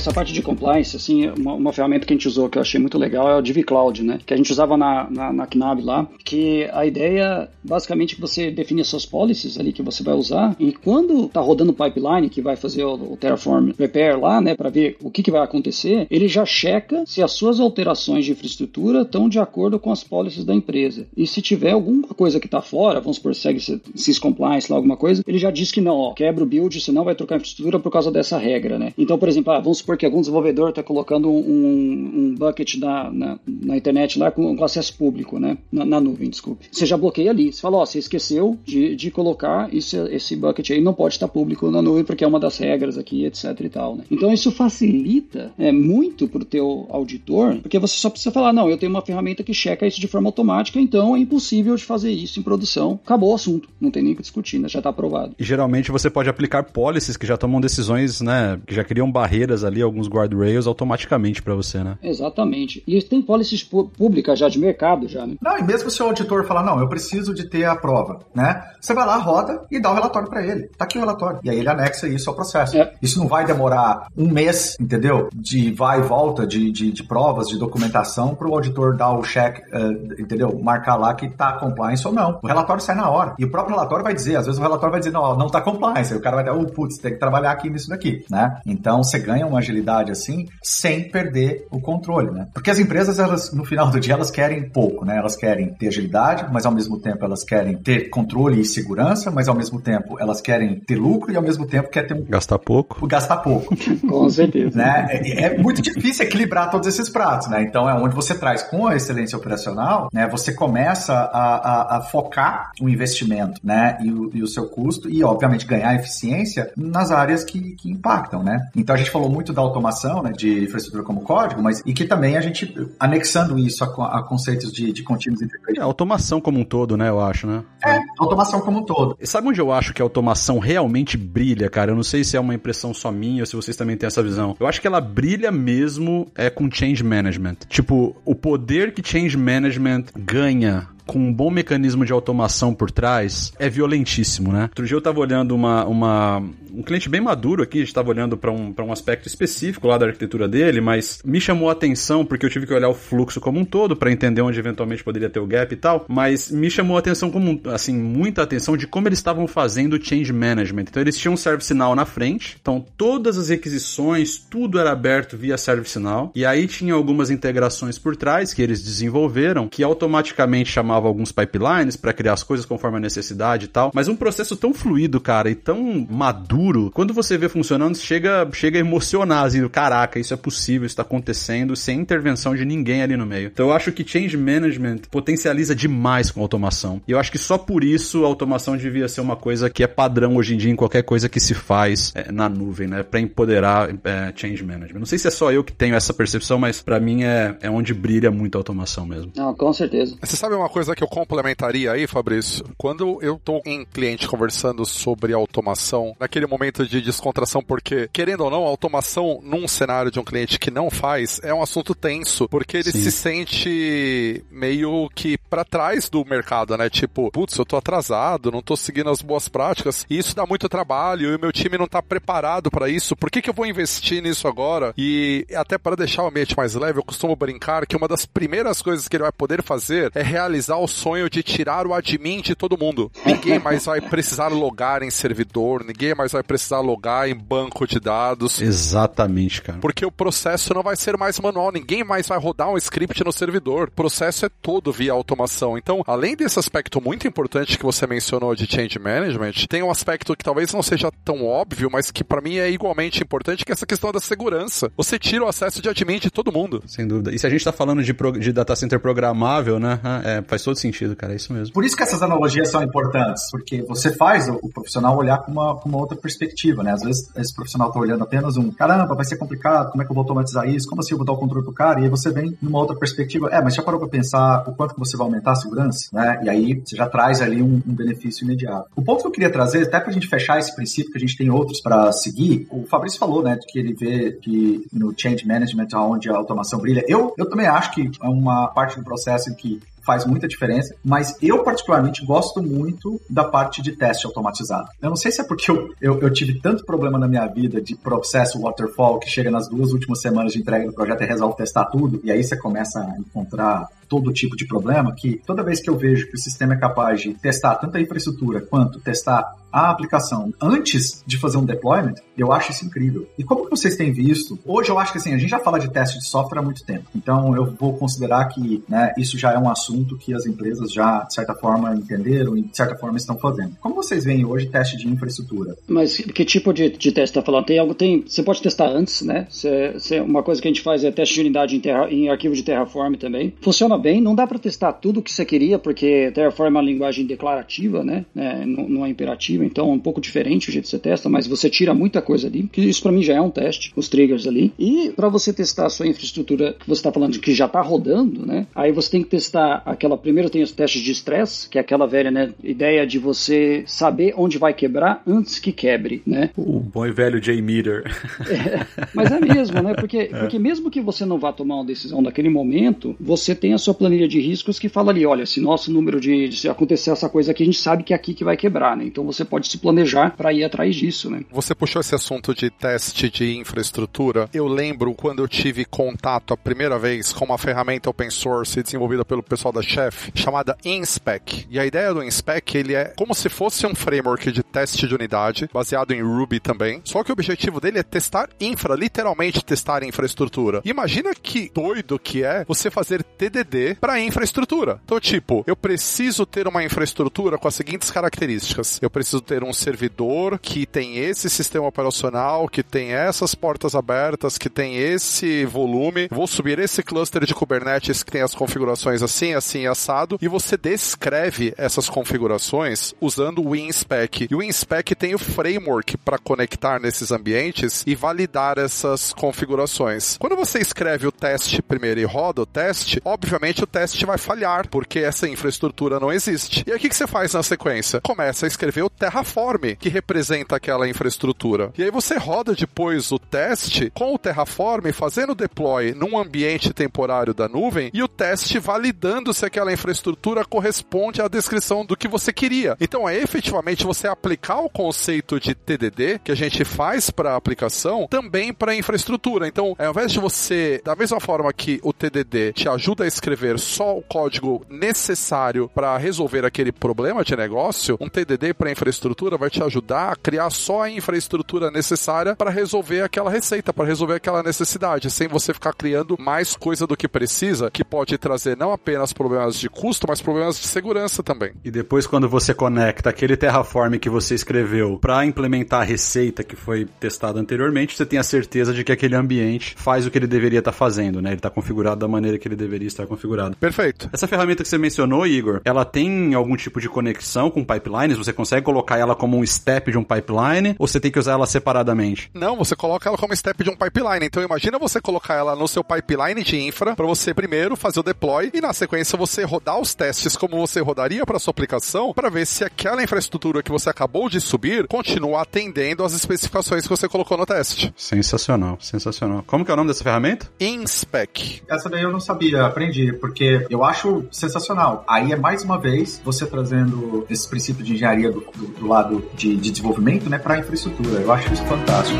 Essa parte de compliance, assim, uma, uma, ferramenta que a gente usou que eu achei muito legal é o DV Cloud, né? Que a gente usava na, na, na KNAB lá, que a ideia, basicamente, que você define as suas policies ali que você vai usar e quando tá rodando o pipeline, que vai fazer o, o Terraform Prepare lá, né, para ver o que, que vai acontecer, ele já checa se as suas alterações de infraestrutura estão de acordo com as policies da empresa. E se tiver alguma coisa que tá fora, vamos supor, segue syscompliance lá, alguma coisa, ele já diz que não, ó, quebra o build, senão vai trocar a infraestrutura por causa dessa regra, né? Então, por exemplo, ah, vamos supor porque algum desenvolvedor está colocando um, um, bucket na, na, na, internet lá com, com acesso público, né? Na, na, nuvem, desculpe. Você já bloqueia ali. Você fala, ó, você esqueceu de, de colocar esse, esse bucket aí, não pode estar público na nuvem porque é uma das regras aqui, etc e tal, né? Então isso facilita é, muito o teu auditor, porque você só precisa falar, não, eu tenho uma ferramenta que checa isso de forma automática, então é impossível de fazer isso em produção. Acabou o assunto. Não tem nem o que discutir, né? Já está aprovado. E geralmente você pode aplicar policies que já tomam decisões, né? Que já criam barreiras ali alguns guardrails automaticamente para você, né? Exatamente. E tem policies públicas já de mercado já, né? Não, e mesmo se o auditor falar, não, eu preciso de ter a prova, né? Você vai lá, roda e dá o relatório para ele. Tá aqui o relatório. E aí ele anexa isso ao processo. É. Isso não vai demorar um mês, entendeu? De vai e volta de, de, de provas, de documentação para o auditor dar o check, uh, entendeu? Marcar lá que tá compliance ou não. O relatório sai na hora. E o próprio relatório vai dizer, às vezes o relatório vai dizer, não, não tá compliance. Aí o cara vai dar, oh, putz, tem que trabalhar aqui nisso daqui, né? Então você ganha uma agilidade assim, sem perder o controle, né? Porque as empresas, elas, no final do dia, elas querem pouco, né? Elas querem ter agilidade, mas ao mesmo tempo elas querem ter controle e segurança, mas ao mesmo tempo elas querem ter lucro e ao mesmo tempo querem ter um... Gastar pouco. Gastar pouco. Com certeza. Né? É, é, muito difícil equilibrar todos esses pratos, né? Então é onde você traz com a excelência operacional, né? Você começa a, a, a focar o investimento, né? E o, e o, seu custo e, obviamente, ganhar eficiência nas áreas que, que impactam, né? Então a gente falou muito da automação, né? De infraestrutura como código, mas e que também a gente, anexando isso a, a conceitos de, de contínuos É, automação como um todo, né, eu acho, né? É, automação como um todo. E sabe onde eu acho que a automação realmente brilha, cara? Eu não sei se é uma impressão só minha ou se vocês também têm essa visão. Eu acho que ela brilha mesmo é com change management. Tipo, o poder que change management ganha com um bom mecanismo de automação por trás, é violentíssimo, né? Outro dia eu tava olhando uma, uma um cliente bem maduro aqui, estava olhando para um, um aspecto específico lá da arquitetura dele, mas me chamou a atenção porque eu tive que olhar o fluxo como um todo para entender onde eventualmente poderia ter o gap e tal, mas me chamou a atenção como, assim, muita atenção de como eles estavam fazendo o change management. Então eles tinham um ServiceNow na frente, então todas as requisições, tudo era aberto via ServiceNow, e aí tinha algumas integrações por trás que eles desenvolveram que automaticamente chamavam alguns pipelines para criar as coisas conforme a necessidade e tal. Mas um processo tão fluido, cara, e tão maduro, quando você vê funcionando, chega, chega a emocionar, assim, caraca, isso é possível, isso tá acontecendo sem intervenção de ninguém ali no meio. Então eu acho que change management potencializa demais com automação. E eu acho que só por isso a automação devia ser uma coisa que é padrão hoje em dia em qualquer coisa que se faz é, na nuvem, né? Para empoderar é, change management. Não sei se é só eu que tenho essa percepção, mas para mim é, é onde brilha muito a automação mesmo. Não, com certeza. Você sabe uma coisa coisa que eu complementaria aí, Fabrício, quando eu tô em cliente conversando sobre automação, naquele momento de descontração, porque, querendo ou não, automação num cenário de um cliente que não faz é um assunto tenso, porque ele Sim. se sente meio que para trás do mercado, né? Tipo, putz, eu tô atrasado, não tô seguindo as boas práticas, e isso dá muito trabalho, e o meu time não tá preparado para isso, por que que eu vou investir nisso agora? E até para deixar o ambiente mais leve, eu costumo brincar que uma das primeiras coisas que ele vai poder fazer é realizar o sonho de tirar o admin de todo mundo. Ninguém mais vai precisar logar em servidor, ninguém mais vai precisar logar em banco de dados. Exatamente, cara. Porque o processo não vai ser mais manual, ninguém mais vai rodar um script no servidor. O processo é todo via automação. Então, além desse aspecto muito importante que você mencionou de change management, tem um aspecto que talvez não seja tão óbvio, mas que para mim é igualmente importante, que é essa questão da segurança. Você tira o acesso de admin de todo mundo. Sem dúvida. E se a gente tá falando de, de data center programável, né? É, faz todo sentido, cara. É isso mesmo. Por isso que essas analogias são importantes, porque você faz o, o profissional olhar com uma, com uma outra perspectiva, né? Às vezes esse profissional tá olhando apenas um, caramba, vai ser complicado, como é que eu vou automatizar isso? Como assim eu vou dar o controle pro cara? E aí você vem numa outra perspectiva, é, mas já parou pra pensar o quanto que você vai aumentar a segurança, né? E aí você já traz ali um, um benefício imediato. O ponto que eu queria trazer, até pra gente fechar esse princípio, que a gente tem outros para seguir, o Fabrício falou, né, que ele vê que no change management, onde a automação brilha, eu, eu também acho que é uma parte do processo em que faz muita diferença, mas eu particularmente gosto muito da parte de teste automatizado. Eu não sei se é porque eu, eu, eu, tive tanto problema na minha vida de processo waterfall que chega nas duas últimas semanas de entrega do projeto e resolve testar tudo, e aí você começa a encontrar todo tipo de problema, que toda vez que eu vejo que o sistema é capaz de testar tanto a infraestrutura quanto testar a aplicação antes de fazer um deployment, eu acho isso incrível. E como que vocês têm visto? Hoje eu acho que assim, a gente já fala de teste de software há muito tempo. Então eu vou considerar que né, isso já é um assunto que as empresas já, de certa forma, entenderam e de certa forma estão fazendo. Como vocês veem hoje teste de infraestrutura? Mas que tipo de, de teste está falando? Tem algo, tem, você pode testar antes, né? Cê, cê, uma coisa que a gente faz é teste de unidade em, terra, em arquivo de Terraform também. Funciona bem, não dá para testar tudo o que você queria, porque Terraform é uma linguagem declarativa, né? É, não, não, é imperativa, então é um pouco diferente o jeito que você testa, mas você tira muita coisa ali, que isso para mim já é um teste, os triggers ali. E para você testar a sua infraestrutura que você está falando que já está rodando, né? Aí você tem que testar aquela. Primeiro tem os testes de estresse, que é aquela velha né, ideia de você saber onde vai quebrar antes que quebre, né? O bom e velho J-Meter. É, mas é mesmo, né? Porque, é. porque mesmo que você não vá tomar uma decisão naquele momento, você tem a sua planilha de riscos que fala ali, olha, se nosso número de se acontecer essa coisa aqui, a gente sabe que é aqui que vai quebrar, né? Então você pode se planejar para ir atrás disso, né? Você puxou esse assunto de teste de infraestrutura. Eu lembro quando eu tive contato a primeira vez com uma ferramenta open source desenvolvida pelo pessoal da Chef, chamada InSpec. E a ideia do InSpec, ele é como se fosse um framework de teste de unidade, baseado em Ruby também. Só que o objetivo dele é testar infra, literalmente testar infraestrutura. Imagina que doido que é você fazer TDD para infraestrutura. Então, tipo, eu preciso ter uma infraestrutura com as seguintes características. Eu preciso ter um servidor que tem esse sistema operacional, que tem essas portas abertas, que tem esse volume. Vou subir esse cluster de Kubernetes que tem as configurações assim, assim, assado. E você descreve essas configurações usando o WinSpec. E o WinSpec tem o framework para conectar nesses ambientes e validar essas configurações. Quando você escreve o teste primeiro e roda o teste, obviamente o teste vai falhar, porque essa infraestrutura não existe. E aí o que, que você faz na sequência? Começa a escrever o Terraform, que representa aquela infraestrutura. E aí você roda depois o teste com o Terraform, fazendo deploy num ambiente temporário da nuvem e o teste validando se aquela infraestrutura corresponde à descrição do que você queria. Então é efetivamente você aplicar o conceito de TDD que a gente faz para a aplicação também para a infraestrutura. Então, ao invés de você, da mesma forma que o TDD te ajuda a escrever só o código necessário para resolver aquele problema de negócio, um TDD para infraestrutura vai te ajudar a criar só a infraestrutura necessária para resolver aquela receita, para resolver aquela necessidade, sem você ficar criando mais coisa do que precisa, que pode trazer não apenas problemas de custo, mas problemas de segurança também. E depois quando você conecta aquele Terraform que você escreveu para implementar a receita que foi testada anteriormente, você tem a certeza de que aquele ambiente faz o que ele deveria estar tá fazendo, né? Ele está configurado da maneira que ele deveria estar configurado. Perfeito. Essa ferramenta que você mencionou, Igor, ela tem algum tipo de conexão com pipelines? Você consegue colocar ela como um step de um pipeline ou você tem que usar ela separadamente? Não, você coloca ela como step de um pipeline. Então imagina você colocar ela no seu pipeline de infra para você primeiro fazer o deploy e na sequência você rodar os testes como você rodaria para sua aplicação para ver se aquela infraestrutura que você acabou de subir continua atendendo às especificações que você colocou no teste. Sensacional, sensacional. Como que é o nome dessa ferramenta? Inspec. Essa daí eu não sabia, aprendi, porque eu acho sensacional. Aí é mais uma vez você trazendo esse princípio de engenharia do, do, do lado de, de desenvolvimento, né, para infraestrutura. Eu acho isso fantástico.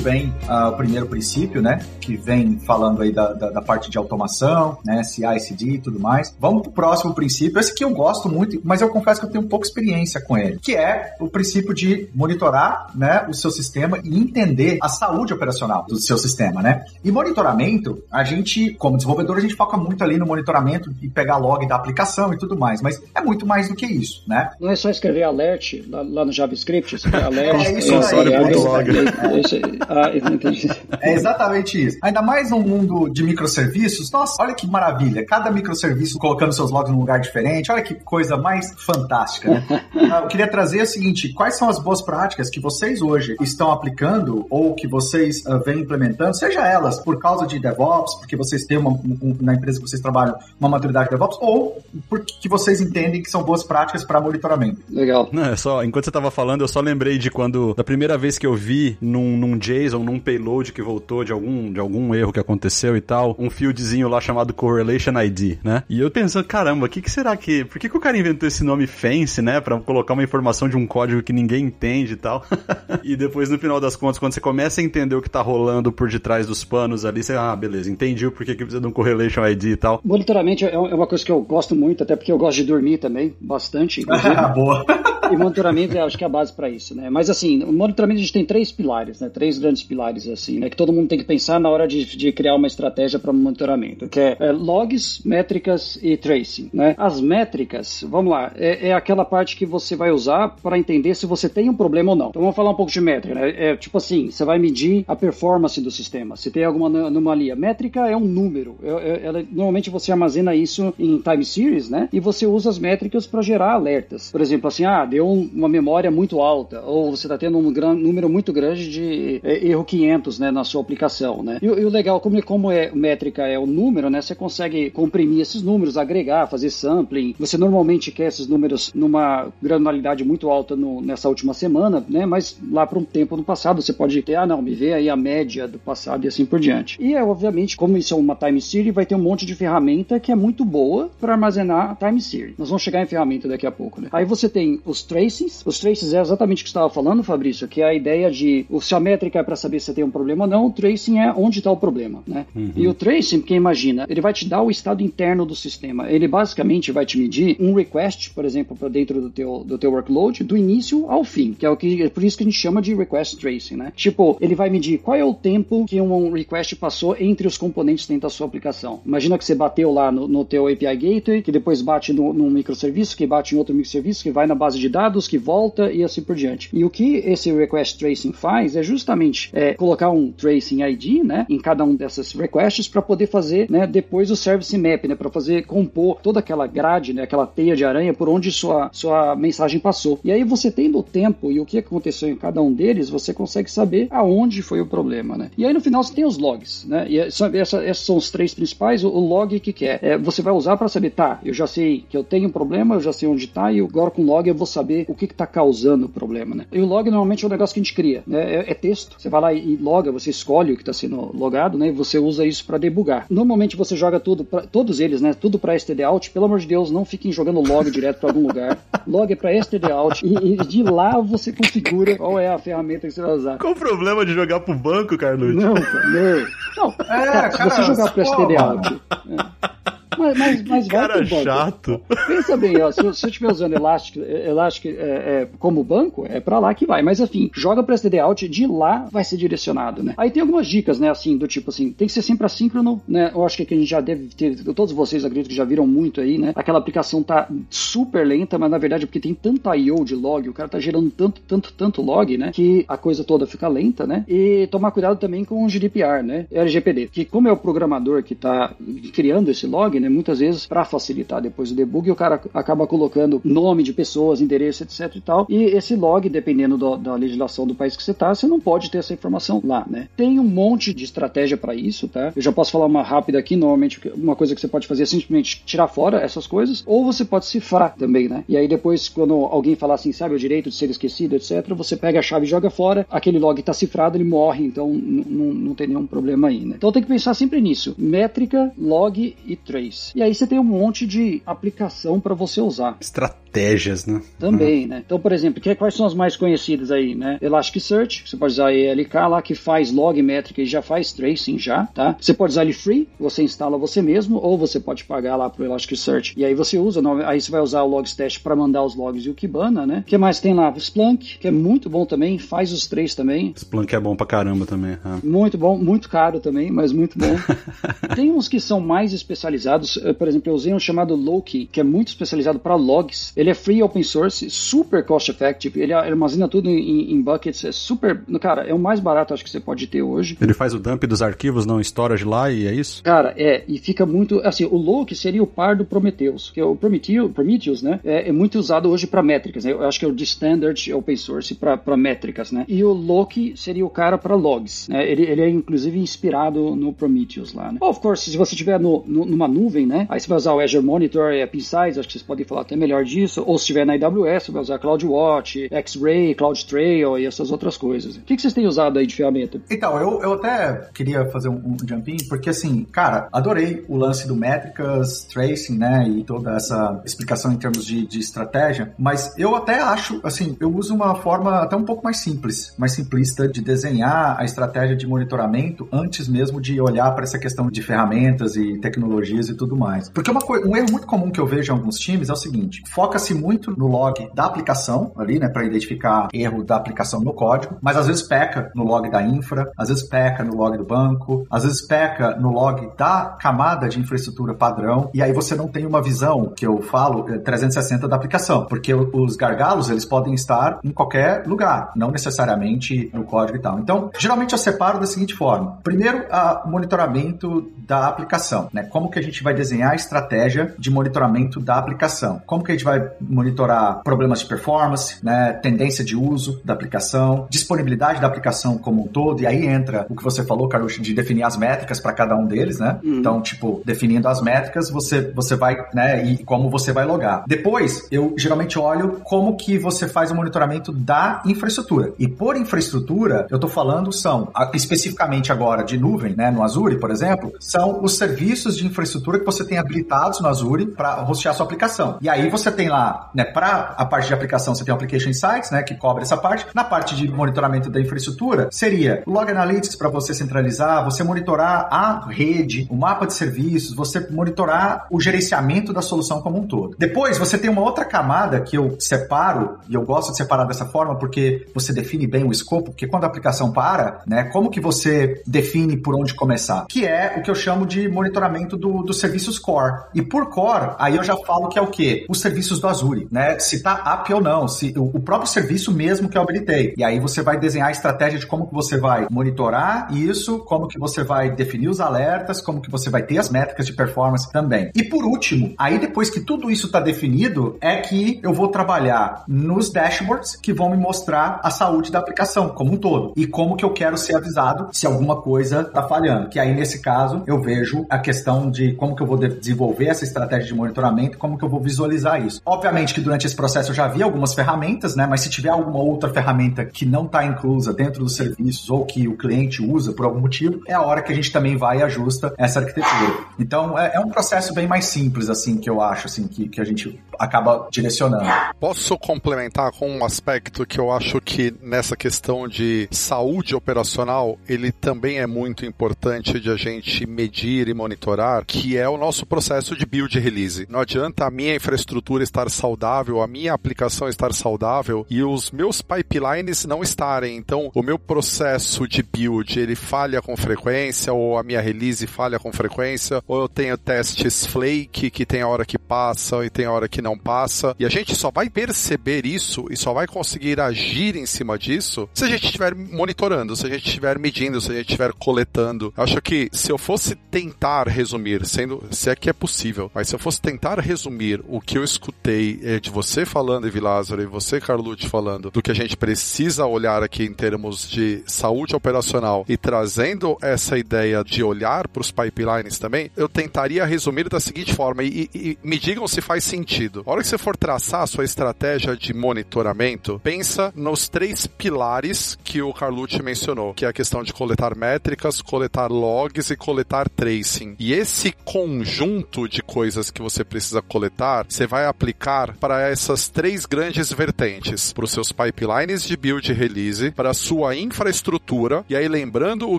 Bem uh, o primeiro princípio, né? Que vem falando aí da, da, da, parte de automação, né? CI, CD e tudo mais. Vamos pro próximo princípio. Esse que eu gosto muito, mas eu confesso que eu tenho pouca experiência com ele, que é o princípio de monitorar, né? O seu sistema e entender a saúde operacional do seu sistema, né? E monitoramento, a gente, como desenvolvedor, a gente foca muito ali no monitoramento e pegar log da aplicação e tudo mais, mas é muito mais do que isso, né? Não é só escrever alert lá, lá no JavaScript, escrever alert. é isso aí, é, é, é, entendi. É exatamente isso. Ainda mais num mundo de microserviços. Nossa, olha que maravilha. Cada microserviço colocando seus logs num lugar diferente. Olha que coisa mais fantástica, né? Ah, eu queria trazer o seguinte: quais são as boas práticas que vocês hoje estão aplicando ou que vocês uh, vêm implementando, seja elas por causa de DevOps, porque vocês têm uma, um, na empresa que vocês trabalham uma maturidade de DevOps, ou porque vocês entendem que são boas práticas para monitoramento. Legal. Não, é só, enquanto você estava falando, eu só lembrei de quando, da primeira vez que eu vi num, num JSON, num payload que voltou de algum, de algum erro que aconteceu e tal, um fieldzinho lá chamado Correlation ID, né? E eu pensando, caramba, o que, que será que. Por que, que o cara inventou esse nome fancy, né? Pra colocar uma informação de um código que ninguém entende e tal. e depois, no final das contas, quando você começa a entender o que tá rolando por detrás dos panos ali, você, ah, beleza, entendi o porquê que precisa de um Correlation ID e tal. Monitoramento é, é uma coisa que eu gosto muito, até porque eu gosto de dormir também, bastante. Boa. E monitoramento, eu acho que é a base para isso, né? Mas assim, o monitoramento a gente tem três pilares, né? Três grandes pilares, assim, né? Que todo mundo tem que pensar na hora de, de criar uma estratégia para monitoramento, que é, é, logs, métricas e tracing, né? As métricas, vamos lá, é, é aquela parte que você vai usar para entender se você tem um problema ou não. Então vamos falar um pouco de métrica, né? É tipo assim, você vai medir a performance do sistema, se tem alguma anomalia. Métrica é um número, é, é, ela, normalmente você armazena isso em time series, né? E você usa as métricas para gerar alertas. Por exemplo, assim, ah, deu uma memória muito alta, ou você está tendo um gran, número muito grande de é, erro 500 né, na sua aplicação. Né? E, e o legal, como, como é, métrica é o número, né, você consegue comprimir esses números, agregar, fazer sampling. Você normalmente quer esses números numa granularidade muito alta no, nessa última semana, né, mas lá para um tempo no passado você pode ter, ah, não, me vê aí a média do passado e assim por diante. E é, obviamente, como isso é uma time series, vai ter um monte de ferramenta que é muito boa para armazenar time series. Nós vamos chegar em ferramenta daqui a pouco. Né? Aí você tem os traces. Os traces é exatamente o que você estava falando, Fabrício, que é a ideia de se a métrica para saber se tem um problema ou não, o tracing é onde está o problema, né? Uhum. E o tracing, quem imagina, ele vai te dar o estado interno do sistema. Ele basicamente vai te medir um request, por exemplo, para dentro do teu, do teu workload, do início ao fim, que é o que é por isso que a gente chama de request tracing, né? Tipo, ele vai medir qual é o tempo que um request passou entre os componentes dentro da sua aplicação. Imagina que você bateu lá no, no teu API Gateway, que depois bate no, num microserviço, que bate em outro microserviço, que vai na base de dados, que volta e assim por diante. E o que esse request tracing faz é justamente é, colocar um tracing ID, né, em cada um dessas requests para poder fazer, né, depois o service map, né, para fazer compor toda aquela grade, né, aquela teia de aranha por onde sua sua mensagem passou. E aí você tendo o tempo e o que aconteceu em cada um deles, você consegue saber aonde foi o problema, né? E aí no final você tem os logs, né? E essa, essa, esses são os três principais. O, o log que, que é? é você vai usar para saber, tá? Eu já sei que eu tenho um problema, eu já sei onde está e agora com o log eu vou saber o que está causando o problema, né? E o log normalmente é um negócio que a gente cria, né? É, é texto. Você vai lá e loga, você escolhe o que está sendo logado, né? E você usa isso para debugar. Normalmente você joga tudo, pra, todos eles, né? Tudo para std out. Pelo amor de Deus, não fiquem jogando log direto para algum lugar. Log é para std out e, e, de lá você configura qual é a ferramenta que você vai usar. Qual o problema de jogar pro banco, Carlos? Não, não. Não, é, cara, se você jogar para std out. É. Mas, mas, mas Cara chato. Pensa bem, ó, se, se eu estiver usando Elastic, Elastic é, é, como banco, é para lá que vai. Mas enfim, joga para STD Out, de lá vai ser direcionado, né? Aí tem algumas dicas, né? Assim, do tipo assim, tem que ser sempre assíncrono, né? Eu acho que a gente já deve ter, todos vocês acredito que já viram muito aí, né? Aquela aplicação tá super lenta, mas na verdade é porque tem tanta I.O. de log, o cara tá gerando tanto, tanto, tanto log, né? Que a coisa toda fica lenta, né? E tomar cuidado também com o GDPR, né? LGPD. Que como é o programador que tá criando esse log, né? Muitas vezes, para facilitar depois o debug, o cara acaba colocando nome de pessoas, endereço, etc e tal. E esse log, dependendo do, da legislação do país que você tá, você não pode ter essa informação lá, né? Tem um monte de estratégia para isso, tá? Eu já posso falar uma rápida aqui, normalmente uma coisa que você pode fazer é simplesmente tirar fora essas coisas, ou você pode cifrar também, né? E aí depois, quando alguém falar assim, sabe, o direito de ser esquecido, etc., você pega a chave e joga fora, aquele log está cifrado, ele morre, então não tem nenhum problema aí, né? Então tem que pensar sempre nisso: métrica, log e trace. E aí você tem um monte de aplicação para você usar. Estratégias, né? Também, uhum. né? Então, por exemplo, que, quais são as mais conhecidas aí, né? Elasticsearch, você pode usar ELK lá que faz log métrica e já faz tracing já, tá? Você pode usar ele free, você instala você mesmo, ou você pode pagar lá pro Elasticsearch. E aí você usa, aí você vai usar o Logstash para mandar os logs e o Kibana, né? O que mais tem lá? Splunk, que é muito bom também, faz os três também. Splunk é bom pra caramba também. É. Muito bom, muito caro também, mas muito bom. tem uns que são mais especializados, eh, por exemplo, eu usei um chamado Loki, que é muito especializado para logs. Ele é free open source, super cost effective, ele armazena tudo em, em buckets, é super, cara, é o mais barato acho que você pode ter hoje. Ele faz o dump dos arquivos não storage lá e é isso? Cara, é, e fica muito, assim, o Loki seria o par do Prometheus, que é o Prometheus, Prometheus né, é, é muito usado hoje para métricas, né? eu acho que é o de standard open source para métricas, né, e o Loki seria o cara para logs, né, ele, ele é inclusive inspirado no Prometheus lá, né. Of course, se você tiver no, no, numa nuvem, né, aí você vai usar o Azure Monitor e a P-Size, acho que vocês podem falar até melhor disso, ou se estiver na AWS, você vai usar CloudWatch, X-Ray, CloudTrail e essas outras coisas. O que vocês têm usado aí de ferramenta? Então, eu, eu até queria fazer um, um jumping, porque assim, cara, adorei o lance do métricas, tracing, né, e toda essa explicação em termos de, de estratégia, mas eu até acho, assim, eu uso uma forma até um pouco mais simples, mais simplista de desenhar a estratégia de monitoramento antes mesmo de olhar para essa questão de ferramentas e tecnologias e tudo mais. Porque uma um erro muito comum que eu vejo em alguns times é o seguinte: foca-se muito no log da aplicação ali, né, para identificar erro da aplicação no código, mas às vezes peca no log da infra, às vezes peca no log do banco, às vezes peca no log da camada de infraestrutura padrão, e aí você não tem uma visão que eu falo 360 é, da aplicação, porque os gargalos eles podem estar em qualquer lugar, não necessariamente no código e tal. Então, geralmente eu separo da seguinte forma: primeiro, a monitoramento da aplicação, né? Como que a gente vai desenhar a estratégia de monitoramento da aplicação? Como que a gente vai monitorar problemas de performance, né? Tendência de uso da aplicação, disponibilidade da aplicação como um todo, e aí entra o que você falou, Carlos, de definir as métricas para cada um deles, né? Uhum. Então, tipo, definindo as métricas, você, você vai, né? E como você vai logar. Depois, eu geralmente olho como que você faz o monitoramento da infraestrutura. E por infraestrutura, eu tô falando são, especificamente agora de nuvem, né? No Azure, por exemplo, são os serviços de infraestrutura que você tem habilitados no Azure para hostear sua aplicação. E aí você tem lá, né, para a parte de aplicação, você tem o Application Insights, né, que cobre essa parte. Na parte de monitoramento da infraestrutura, seria o Log Analytics para você centralizar, você monitorar a rede, o mapa de serviços, você monitorar o gerenciamento da solução como um todo. Depois, você tem uma outra camada que eu separo, e eu gosto de separar dessa forma porque você define bem o escopo, porque quando a aplicação para, né, como que você define por onde começar? Que é o que eu chamo de monitoramento do, dos serviços core. E por core, aí eu já falo que é o quê? Os serviços do Azure, né? Se tá app ou não, se o, próprio serviço mesmo que eu habilitei. E aí você vai desenhar a estratégia de como que você vai monitorar isso, como que você vai definir os alertas, como que você vai ter as métricas de performance também. E por último, aí depois que tudo isso está definido, é que eu vou trabalhar nos dashboards que vão me mostrar a saúde da aplicação como um todo e como que eu quero ser avisado se alguma coisa está falhando. Que aí nesse caso eu vejo a questão de como que eu vou desenvolver essa estratégia de monitoramento, como que eu vou visualizar isso. Obviamente que durante esse processo eu já vi algumas ferramentas, né? Mas se tiver alguma outra ferramenta que não está inclusa dentro dos serviços ou que o cliente usa por algum motivo, é a hora que a gente também vai e ajusta essa arquitetura. Então é, é um processo bem mais simples, assim, que eu acho, assim, que, que a gente acaba direcionando. Posso complementar com um aspecto que eu acho que nessa questão de saúde operacional, ele também é muito importante de a gente medir e monitorar, que é o nosso processo de build release. Não adianta a minha infraestrutura estar saudável, a minha aplicação estar saudável e os meus pipelines não estarem. Então, o meu processo de build, ele falha com frequência, ou a minha release falha com frequência, ou eu tenho testes flake, que tem a hora que passa e tem a hora que não passa. E a gente só vai perceber isso e só vai conseguir agir em cima disso se a gente estiver monitorando, se a gente estiver medindo, se a gente estiver coletando. Acho que se eu fosse tentar resumir, sendo se é que é possível, mas se eu fosse tentar resumir o que eu escutei é, de você falando, Evi Lázaro, e você, Carlucci, falando do que a gente precisa olhar aqui em termos de saúde operacional e trazendo essa ideia de olhar para os pipelines também, eu tentaria resumir da seguinte forma, e, e, e me digam se faz sentido. A hora que você for traçar a sua estratégia de monitoramento, pensa nos três pilares que o Carlucci mencionou, que é a questão de coletar métricas, coletar logs e coletar tracing. E esse conjunto de coisas que você precisa coletar, você vai aplicar para essas três grandes vertentes, para os seus pipelines de build e release, para a sua infraestrutura, e aí lembrando o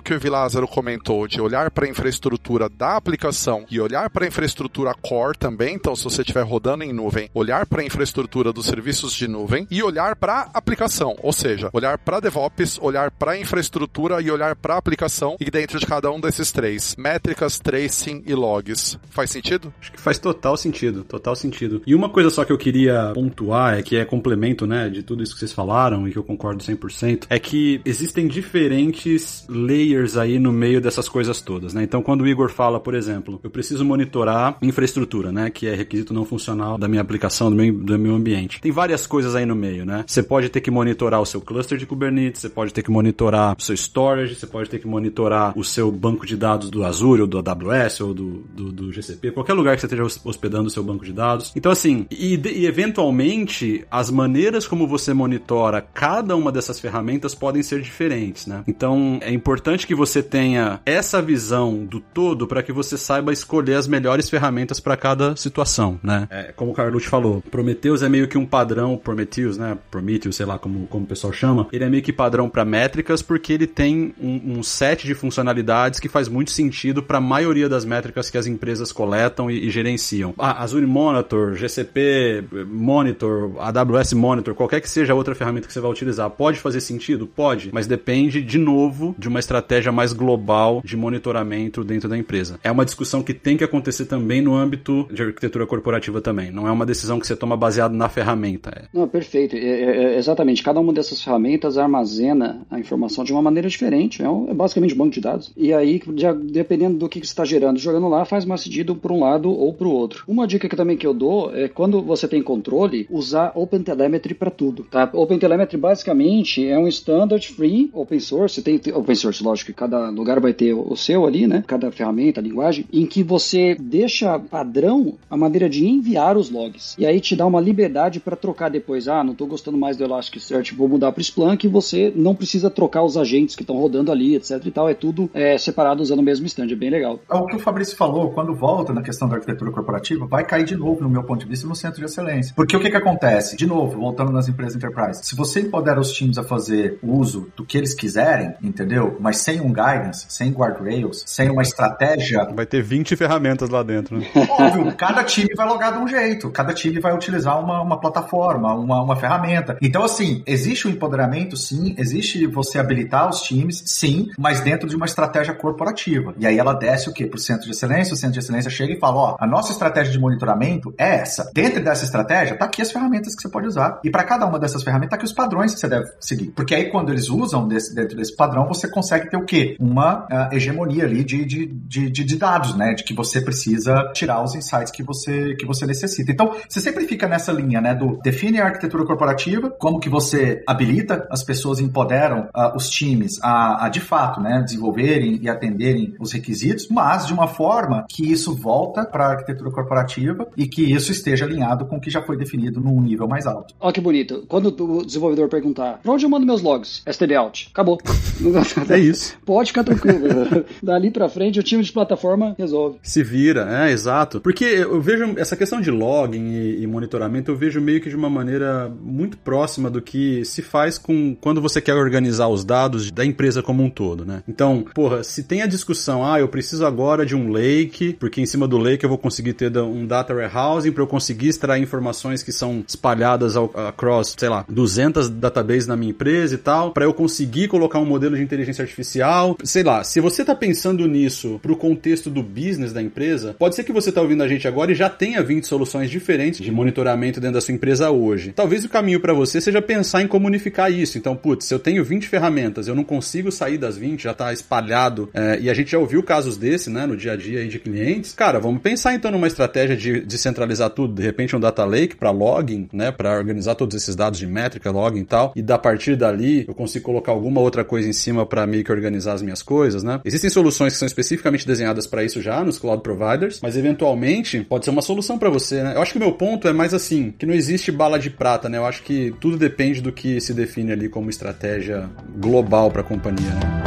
que o Vilázaro comentou, de olhar para a infraestrutura da aplicação e olhar para a infraestrutura core também, então se você estiver rodando em nuvem, olhar para a infraestrutura dos serviços de nuvem e olhar para aplicação, ou seja, olhar para DevOps, olhar para infraestrutura e olhar para aplicação e dentro de cada um desses três, métricas, tracing e logs. Faz sentido? Acho que faz total sentido, total sentido. E uma coisa só que eu queria pontuar, é que é complemento, né, de tudo isso que vocês falaram e que eu concordo 100%, é que existem diferentes layers aí no meio dessas coisas todas, né? Então, quando o Igor fala, por exemplo, eu preciso monitorar infraestrutura, né, que é requisito não funcional da minha aplicação, do meu, do meu ambiente. Tem várias coisas aí no meio, né? Você pode ter que monitorar o seu cluster de Kubernetes, você pode ter que monitorar o seu storage, você pode ter que monitorar o seu banco de dados do Azure ou do AWS ou do, do, do GCP, qualquer lugar que você esteja hospedando o seu banco de dados. Então, assim, e, e eventualmente as maneiras como você monitora cada uma dessas ferramentas podem ser diferentes, né? Então, é importante que você tenha essa visão do todo para que você saiba escolher as melhores ferramentas para cada situação, né? É, como Carlucci falou, Prometheus é meio que um padrão, Prometheus, né? Prometheus, sei lá como, como o pessoal chama, ele é meio que padrão para métricas porque ele tem um, um, set de funcionalidades que faz muito sentido para a maioria das métricas que as empresas coletam e, e gerenciam. Ah, Azure Monitor, GCP Monitor, AWS Monitor, qualquer que seja a outra ferramenta que você vai utilizar, pode fazer sentido? Pode, mas depende, de novo, de uma estratégia mais global de monitoramento dentro da empresa. É uma discussão que tem que acontecer também no âmbito de arquitetura corporativa também. Não é uma decisão que você toma baseado na ferramenta. É. Não, perfeito. É, é, é, exatamente. Cada uma dessas ferramentas armazena a informação de uma maneira diferente. É, um, é basicamente um banco de dados. E aí, de, dependendo do que você está gerando, jogando lá, faz mais sentido para um lado ou para o outro. Uma dica que também que eu dou é quando você tem controle, usar OpenTelemetry para tudo. Tá? OpenTelemetry basicamente é um standard free open source. Tem open source, lógico que cada lugar vai ter o seu ali, né? Cada ferramenta, linguagem, em que você deixa padrão a maneira de enviar os logs. E aí te dá uma liberdade para trocar depois. Ah, não estou gostando mais do Elasticsearch, vou mudar para Splunk. E você não precisa trocar os agentes que estão rodando ali, etc e tal. É tudo é, separado usando o mesmo stand. É bem legal. É o que o Fabrício falou, quando volta na questão da arquitetura corporativa, vai cair de novo, no meu ponto de vista, no centro de excelência. Porque o que, que acontece? De novo, voltando nas empresas enterprise. Se você empodera os times a fazer uso do que eles quiserem, entendeu? Mas sem um guidance, sem guardrails, sem uma estratégia. Vai ter 20 ferramentas lá dentro, né? Óbvio, cada time vai logar de um jeito, cada time vai utilizar uma, uma plataforma, uma, uma ferramenta. Então, assim, existe o um empoderamento, sim, existe você habilitar os times, sim, mas dentro de uma estratégia corporativa. E aí ela desce o quê? Pro centro de excelência, o centro de excelência chega e fala: ó, a nossa estratégia de monitoramento é essa. Dentro dessa estratégia, tá aqui as ferramentas que você pode usar. E para cada uma dessas ferramentas, tá aqui os padrões que você deve seguir. Porque aí, quando eles usam desse, dentro desse padrão, você consegue ter o quê? Uma uh, hegemonia ali de, de, de, de, dados, né? De que você precisa tirar os insights que você, que você necessita. Então, você sempre fica nessa linha, né? Do define a arquitetura corporativa, como que você habilita as pessoas, empoderam uh, os times a, a, de fato, né? Desenvolverem e atenderem os requisitos, mas de uma forma que isso volta para a arquitetura corporativa e que isso esteja alinhado com o que já foi definido num nível mais alto. Olha que bonito. Quando o desenvolvedor perguntar, para onde eu mando meus logs? STD out. Acabou. é isso. Pode ficar tranquilo. Dali para frente, o time de plataforma resolve. Se vira, é, exato. Porque eu vejo essa questão de log e, e, monitoramento eu vejo meio que de uma maneira muito próxima do que se faz com quando você quer organizar os dados da empresa como um todo, né? Então, porra, se tem a discussão, ah, eu preciso agora de um lake, porque em cima do lake eu vou conseguir ter um data warehousing para eu conseguir extrair informações que são espalhadas ao, across, sei lá, 200 databases na minha empresa e tal, para eu conseguir colocar um modelo de inteligência artificial, sei lá, se você tá pensando nisso pro contexto do business da empresa, pode ser que você tá ouvindo a gente agora e já tenha 20 soluções diferentes de monitoramento dentro da sua empresa hoje. Talvez o caminho para você seja pensar em como unificar isso. Então, putz, se eu tenho 20 ferramentas, eu não consigo sair das 20, já tá espalhado, é, e a gente já ouviu casos desse, né, no dia a dia aí de clientes. Cara, vamos pensar então numa estratégia de descentralizar tudo, de repente um data lake para login, né, para organizar todos esses dados de métrica, login e tal, e da partir dali eu consigo colocar alguma outra coisa em cima para meio que organizar as minhas coisas, né? Existem soluções que são especificamente desenhadas para isso já nos cloud providers, mas eventualmente pode ser uma solução para você, né? Eu acho que o meu ponto é mais assim, que não existe bala de prata, né? Eu acho que tudo depende do que se define ali como estratégia global para a companhia, né?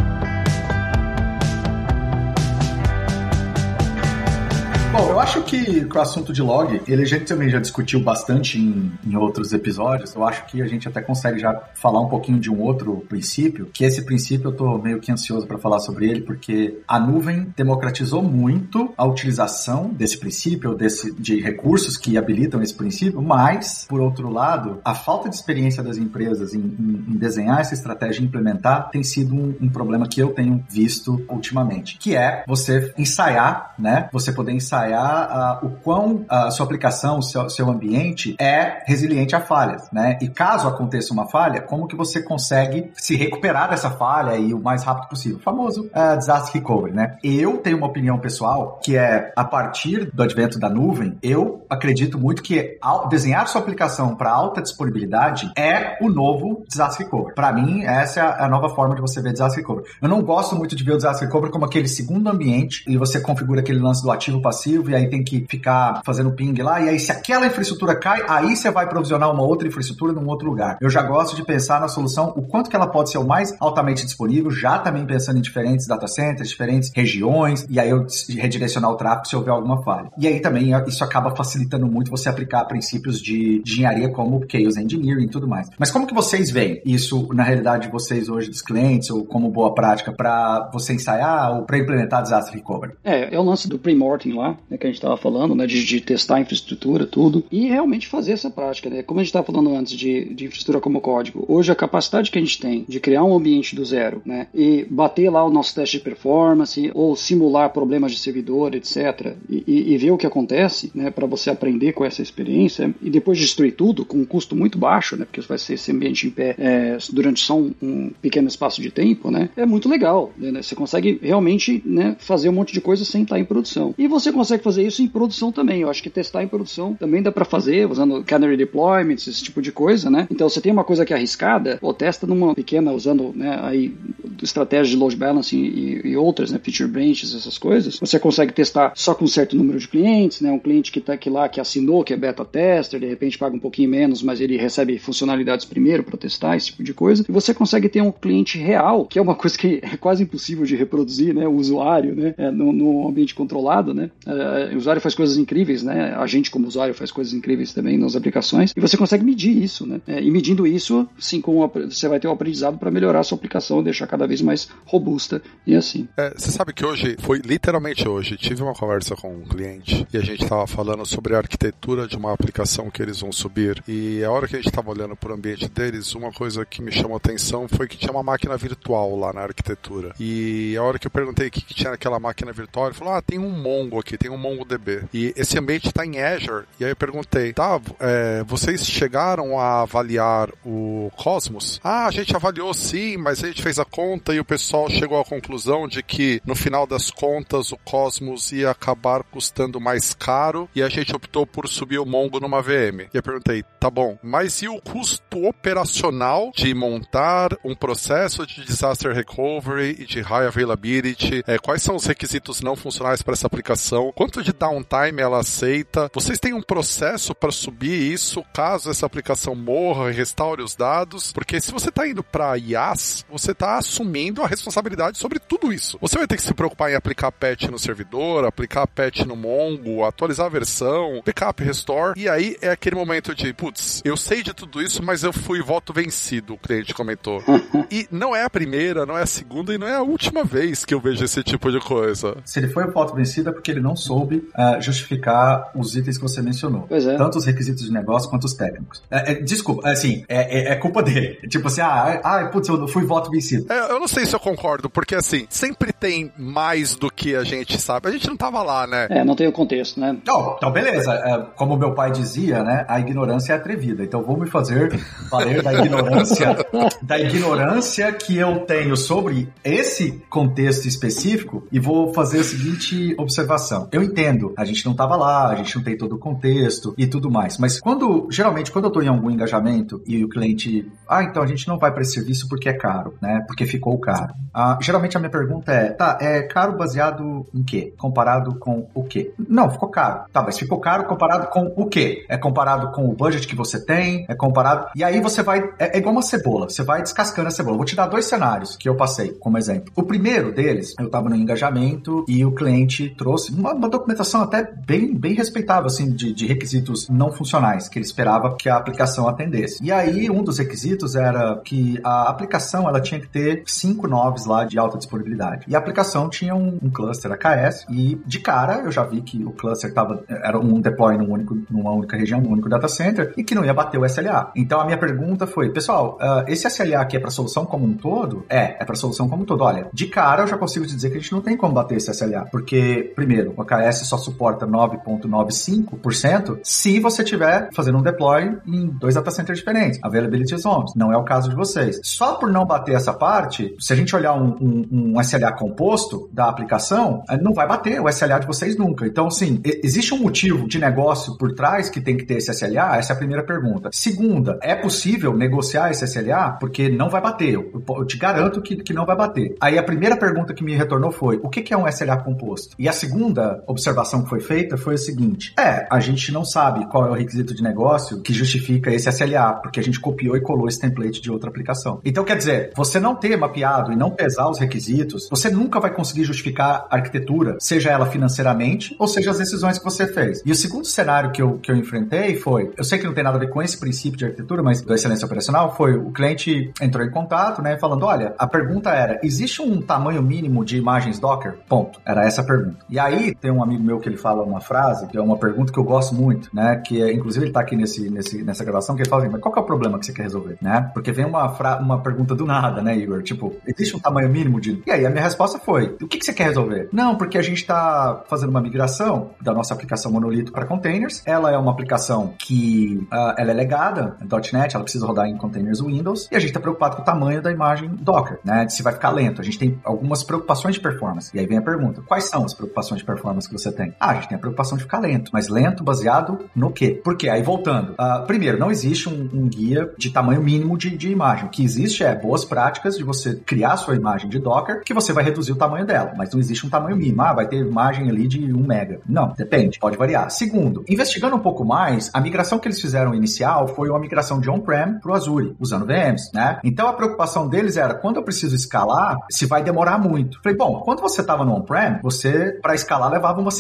Acho que o assunto de log, ele a gente também já discutiu bastante em, em, outros episódios. Eu acho que a gente até consegue já falar um pouquinho de um outro princípio, que esse princípio eu tô meio que ansioso para falar sobre ele, porque a nuvem democratizou muito a utilização desse princípio, desse, de recursos que habilitam esse princípio, mas, por outro lado, a falta de experiência das empresas em, em, em desenhar essa estratégia e implementar tem sido um, um problema que eu tenho visto ultimamente, que é você ensaiar, né? Você poder ensaiar uh, o quão a sua aplicação, o seu, seu, ambiente é resiliente a falhas, né? E caso aconteça uma falha, como que você consegue se recuperar dessa falha e o mais rápido possível? O famoso uh, disaster recovery, né? Eu tenho uma opinião pessoal que é a partir do advento da nuvem, eu acredito muito que desenhar sua aplicação para alta disponibilidade é o novo disaster recovery. Para mim, essa é a nova forma de você ver disaster recovery. Eu não gosto muito de ver o disaster recovery como aquele segundo ambiente e você configura aquele lance do ativo passivo e aí tem que ficar fazendo ping lá, e aí se aquela infraestrutura cai, aí você vai provisionar uma outra infraestrutura num outro lugar. Eu já gosto de pensar na solução, o quanto que ela pode ser o mais altamente disponível, já também pensando em diferentes data centers, diferentes regiões, e aí eu redirecionar o tráfego se houver alguma falha. E aí também isso acaba facilitando muito você aplicar princípios de, de engenharia como Chaos Engineering e tudo mais. Mas como que vocês veem isso na realidade de vocês hoje dos clientes, ou como boa prática para você ensaiar ou para implementar disaster recovery? É, é o lance do pre-mortem lá, né, que a gente estava falando, né, de, de, testar a infraestrutura, tudo, e realmente fazer essa prática. Né? Como a gente estava falando antes de, de infraestrutura como código, hoje a capacidade que a gente tem de criar um ambiente do zero né, e bater lá o nosso teste de performance ou simular problemas de servidor, etc., e, e, e ver o que acontece né, para você aprender com essa experiência e depois destruir tudo com um custo muito baixo, né, porque vai ser esse ambiente em pé é, durante só um, um, pequeno espaço de tempo, né, é muito legal. Né? Você consegue realmente né, fazer um monte de coisa sem estar em produção. E você consegue consegue fazer isso em produção também. Eu acho que testar em produção também dá para fazer, usando canary deployments, esse tipo de coisa, né? Então, você tem uma coisa que é arriscada, ou testa numa pequena, usando né, aí estratégias de load balancing e, e, outras, né, feature branches, essas coisas. Você consegue testar só com um certo número de clientes, né? Um cliente que tá aqui lá, que assinou, que é beta tester, de repente paga um pouquinho menos, mas ele recebe funcionalidades primeiro para testar, esse tipo de coisa. E você consegue ter um cliente real, que é uma coisa que é quase impossível de reproduzir, né? O usuário, né? É, no, no ambiente controlado, né? É, o usuário faz coisas incríveis, né? A gente, como usuário, faz coisas incríveis também nas aplicações. E você consegue medir isso, né? É, e medindo isso, sim, com você vai ter um aprendizado para melhorar a sua aplicação deixar cada vez mais robusta e assim. É, você sabe que hoje, foi literalmente hoje, tive uma conversa com um cliente e a gente estava falando sobre a arquitetura de uma aplicação que eles vão subir. E a hora que a gente estava olhando para o ambiente deles, uma coisa que me chamou a atenção foi que tinha uma máquina virtual lá na arquitetura. E a hora que eu perguntei o que, que tinha naquela máquina virtual, ele falou: Ah, tem um Mongo aqui, tem um MongoDB. E esse ambiente está em Azure. E aí eu perguntei, tá, é, vocês chegaram a avaliar o Cosmos? Ah, a gente avaliou sim, mas a gente fez a conta e o pessoal chegou à conclusão de que no final das contas o Cosmos ia acabar custando mais caro e a gente optou por subir o Mongo numa VM. E eu perguntei, tá bom, mas e o custo operacional de montar um processo de disaster recovery e de high availability? É, quais são os requisitos não funcionais para essa aplicação? Quanto de downtime ela aceita? Vocês têm um processo para subir isso caso essa aplicação morra e restaure os dados? Porque se você está indo para IaaS, você está assumindo assumindo a responsabilidade sobre tudo isso. Você vai ter que se preocupar em aplicar patch no servidor, aplicar patch no Mongo, atualizar a versão, backup, restore, e aí é aquele momento de, putz, eu sei de tudo isso, mas eu fui voto vencido, o cliente comentou. e não é a primeira, não é a segunda e não é a última vez que eu vejo esse tipo de coisa. Se ele foi voto vencido é porque ele não soube uh, justificar os itens que você mencionou. Pois é. Tanto os requisitos de negócio quanto os técnicos. É, é, desculpa, assim, é, é, é culpa dele. Tipo assim, ah, ah, putz, eu fui voto vencido. É, eu não sei se eu concordo, porque assim, sempre tem mais do que a gente sabe. A gente não tava lá, né? É, não tem o contexto, né? Não, então beleza. É, como meu pai dizia, né? A ignorância é atrevida. Então vou me fazer valer da ignorância, da ignorância que eu tenho sobre esse contexto específico e vou fazer a seguinte observação. Eu entendo, a gente não tava lá, a gente não tem todo o contexto e tudo mais. Mas quando, geralmente, quando eu tô em algum engajamento e o cliente, ah, então a gente não vai para esse serviço porque é caro, né? Porque ficou caro. Ah, geralmente a minha pergunta é, tá, é caro baseado em quê? Comparado com o quê? Não, ficou caro. Tá, mas ficou caro comparado com o quê? É comparado com o budget que você tem? É comparado. E aí você vai. É, é igual uma cebola. Você vai descascando a cebola. Vou te dar dois cenários que eu passei como exemplo. O primeiro deles, eu estava no engajamento e o cliente trouxe uma, documentação até bem, bem respeitável, assim, de, de requisitos não funcionais, que ele esperava que a aplicação atendesse. E aí, um dos requisitos era que a aplicação ela tinha que ter cinco noves lá de alta disponibilidade. E a aplicação tinha um, um cluster AKS e de cara eu já vi que o cluster tava, era um deploy num único, numa única região, num único data center e que não ia bater o SLA. Então a minha pergunta foi, pessoal, uh, esse SLA aqui é para solução como um todo? É, é para solução como um todo. Olha, de cara eu já consigo te dizer que a gente não tem como bater esse SLA, porque primeiro, o AKS só suporta 9.95% se você tiver fazendo um deploy em dois data centers diferentes, availability zones. Não é o caso de vocês. Só por não bater essa parte, se a gente olhar um, um, um SLA composto da aplicação, eh, não vai bater o SLA de vocês nunca. Então, sim, existe um motivo de negócio por trás que tem que ter esse SLA? Essa é a primeira pergunta. Segunda, é possível negociar esse SLA? Porque não vai bater. Eu, eu te garanto que, que não vai bater. Aí a primeira pergunta que me retornou foi: o que, que é um SLA composto? E a segunda observação que foi feita foi o seguinte: é, a gente não sabe qual é o requisito de negócio que justifica esse SLA, porque a gente copiou e colou esse template de outra aplicação. Então, quer dizer, você não ter mapeado e não pesar os requisitos, você nunca vai conseguir justificar a arquitetura, seja ela financeiramente ou seja as decisões que você fez. E o segundo cenário que eu, que eu enfrentei foi, eu sei que não tem nada a ver com esse princípio de arquitetura, mas da excelência operacional, foi o cliente entrou em contato, né, falando, olha, a pergunta era, existe um tamanho mínimo de imagens Docker? Ponto. Era essa a pergunta. E aí tem um amigo meu que ele fala uma frase, que é uma pergunta que eu gosto muito, né, que é, inclusive ele tá aqui nesse, nesse, nessa gravação, que ele fala assim, mas qual que é o problema que você quer resolver, né? Porque vem uma, fra uma pergunta do nada, né, Igor? Tipo, existe um tamanho mínimo de... E aí a minha resposta foi, o que, que você quer resolver? Não, porque a gente está fazendo uma migração da nossa aplicação monolito para containers. Ela é uma aplicação que uh, ela é legada, .NET, ela precisa rodar em containers Windows, e a gente está preocupado com o tamanho da imagem Docker, né? Se vai ficar lento. A gente tem algumas preocupações de performance. E aí vem a pergunta, quais são as preocupações de performance que você tem? Ah, a gente tem a preocupação de ficar lento, mas lento baseado no quê? Por quê? Aí voltando. Uh, primeiro, não existe um, um, guia de tamanho mínimo de, de imagem. O que existe é boas práticas de você criar sua imagem de Docker, que você vai reduzir o tamanho dela, mas não existe um tamanho mínimo. Ah, vai ter imagem ali de 1 mega. Não, depende, pode variar. Segundo, investigando um pouco mais, a migração que eles fizeram inicial foi uma migração de on-prem para o Azure, usando VMs, né? Então a preocupação deles era, quando eu preciso escalar, se vai demorar muito. Falei, bom, quando você estava no on-prem, você, para escalar, levava uma.